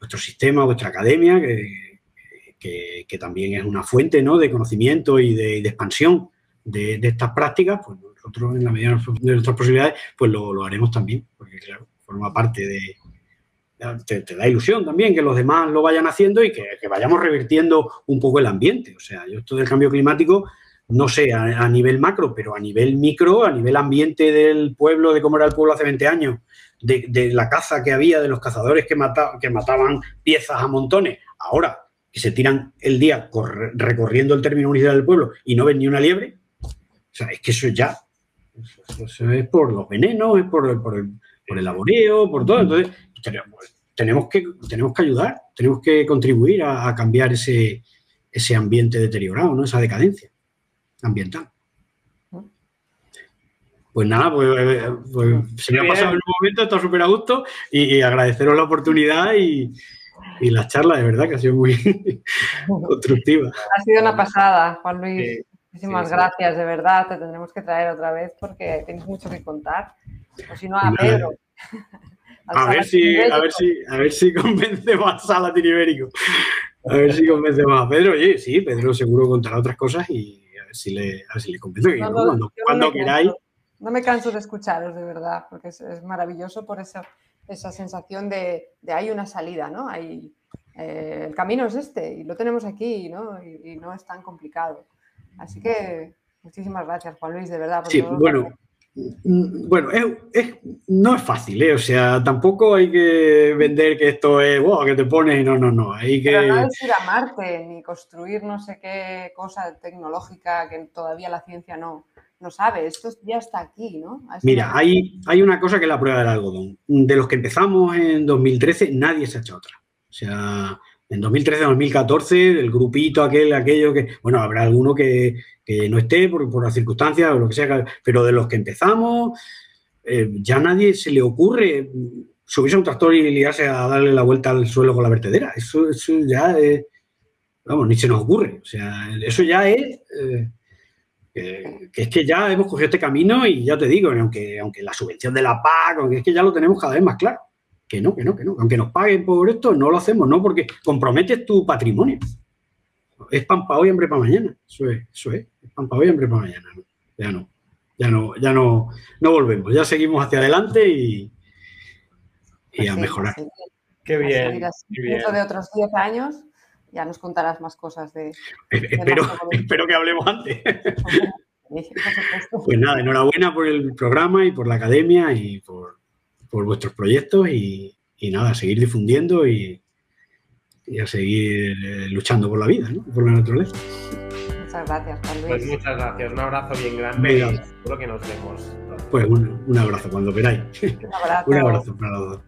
Speaker 3: vuestro sistema, vuestra academia, que, que, también es una fuente ¿no? de conocimiento y de, expansión de, estas prácticas, pues nosotros en la medida de nuestras posibilidades, pues lo, haremos también, porque claro, forma parte de... Te, da ilusión también que los demás lo vayan haciendo y que, vayamos revirtiendo un poco el ambiente. O sea, yo esto del cambio climático, no sé a, nivel macro, pero a nivel micro, a nivel ambiente del pueblo, de cómo era el pueblo hace 20 años, de, la caza que había, de los cazadores que, que mataban piezas a montones, ahora que se tiran el día recorriendo el término municipal del pueblo y no ven ni una liebre, o sea, es que eso ya eso es por los venenos, es por, por, el, por el laboreo, por todo. Entonces, tenemos que, tenemos que ayudar, tenemos que contribuir a, cambiar ese, ese ambiente deteriorado, ¿no? esa decadencia ambiental. Pues nada, pues, eh, pues se me ha pasado el momento, está súper a gusto y, agradeceros la oportunidad y, y, la charla, de verdad, que ha sido muy [laughs] constructiva.
Speaker 1: Ha sido una pasada, Juan Luis. Muchísimas gracias, de verdad. Te tendremos que traer otra vez porque tienes mucho que contar. O si no, a Pedro.
Speaker 3: A, ver si, a, ver si, [laughs] a ver si convencemos a Ibérico. A ver si convencemos a Pedro. Oye, sí, Pedro seguro contará otras cosas y a ver si le, a ver si le convenzo. cuando, queráis.
Speaker 1: No me canso de escucharos, de verdad, porque es, maravilloso por esa, esa sensación de, de, hay una salida, ¿no? Hay, eh, el camino es este y lo tenemos aquí, ¿no? y no es tan complicado. Así que muchísimas gracias, Juan Luis, de verdad.
Speaker 3: sí, bueno, mm, bueno, no es fácil, ¿eh? o sea, tampoco hay que vender que esto es, wow, que te pones, no, no, no, hay que...
Speaker 1: Pero no es ir a Marte, ni construir no sé qué cosa tecnológica que todavía la ciencia no, no sabe, esto ya está aquí, ¿no?
Speaker 3: Mira, hay, hay una cosa que es la prueba del algodón. De los que empezamos en 2013, nadie se ha hecho otra. O sea, en 2013-2014, el grupito aquel, aquello que, bueno, habrá alguno que, no esté por, las circunstancias o lo que sea, pero de los que empezamos, eh, ya nadie se le ocurre subirse a un tractor y liarse a darle la vuelta al suelo con la vertedera. Eso, eso ya es, vamos, ni se nos ocurre. O sea, eso ya es, eh, que, es que ya hemos cogido este camino y ya te digo, aunque, aunque la subvención de la PAC, aunque es que ya lo tenemos cada vez más claro. Que no, que no, que no. Aunque nos paguen por esto, no lo hacemos, ¿no? Porque comprometes tu patrimonio. Es pan para hoy, hambre para mañana. Eso es, eso es. Es pan para hoy, hambre para mañana. Ya no. Ya no, ya no, no volvemos. Ya seguimos hacia adelante y, y a mejorar.
Speaker 2: Qué bien.
Speaker 1: Dentro de otros 10 años ya nos contarás más cosas de...
Speaker 3: espero, espero que hablemos antes. [laughs] pues nada, enhorabuena por el programa y por la academia y por, vuestros proyectos y, nada, a seguir difundiendo y, a seguir eh, luchando por la vida, ¿no? por la naturaleza.
Speaker 1: Muchas gracias, Juan Luis.
Speaker 2: Pues muchas gracias, un abrazo bien grande. Seguro que nos vemos.
Speaker 3: Pues un, abrazo cuando queráis. Un abrazo. [laughs] un abrazo para los dos.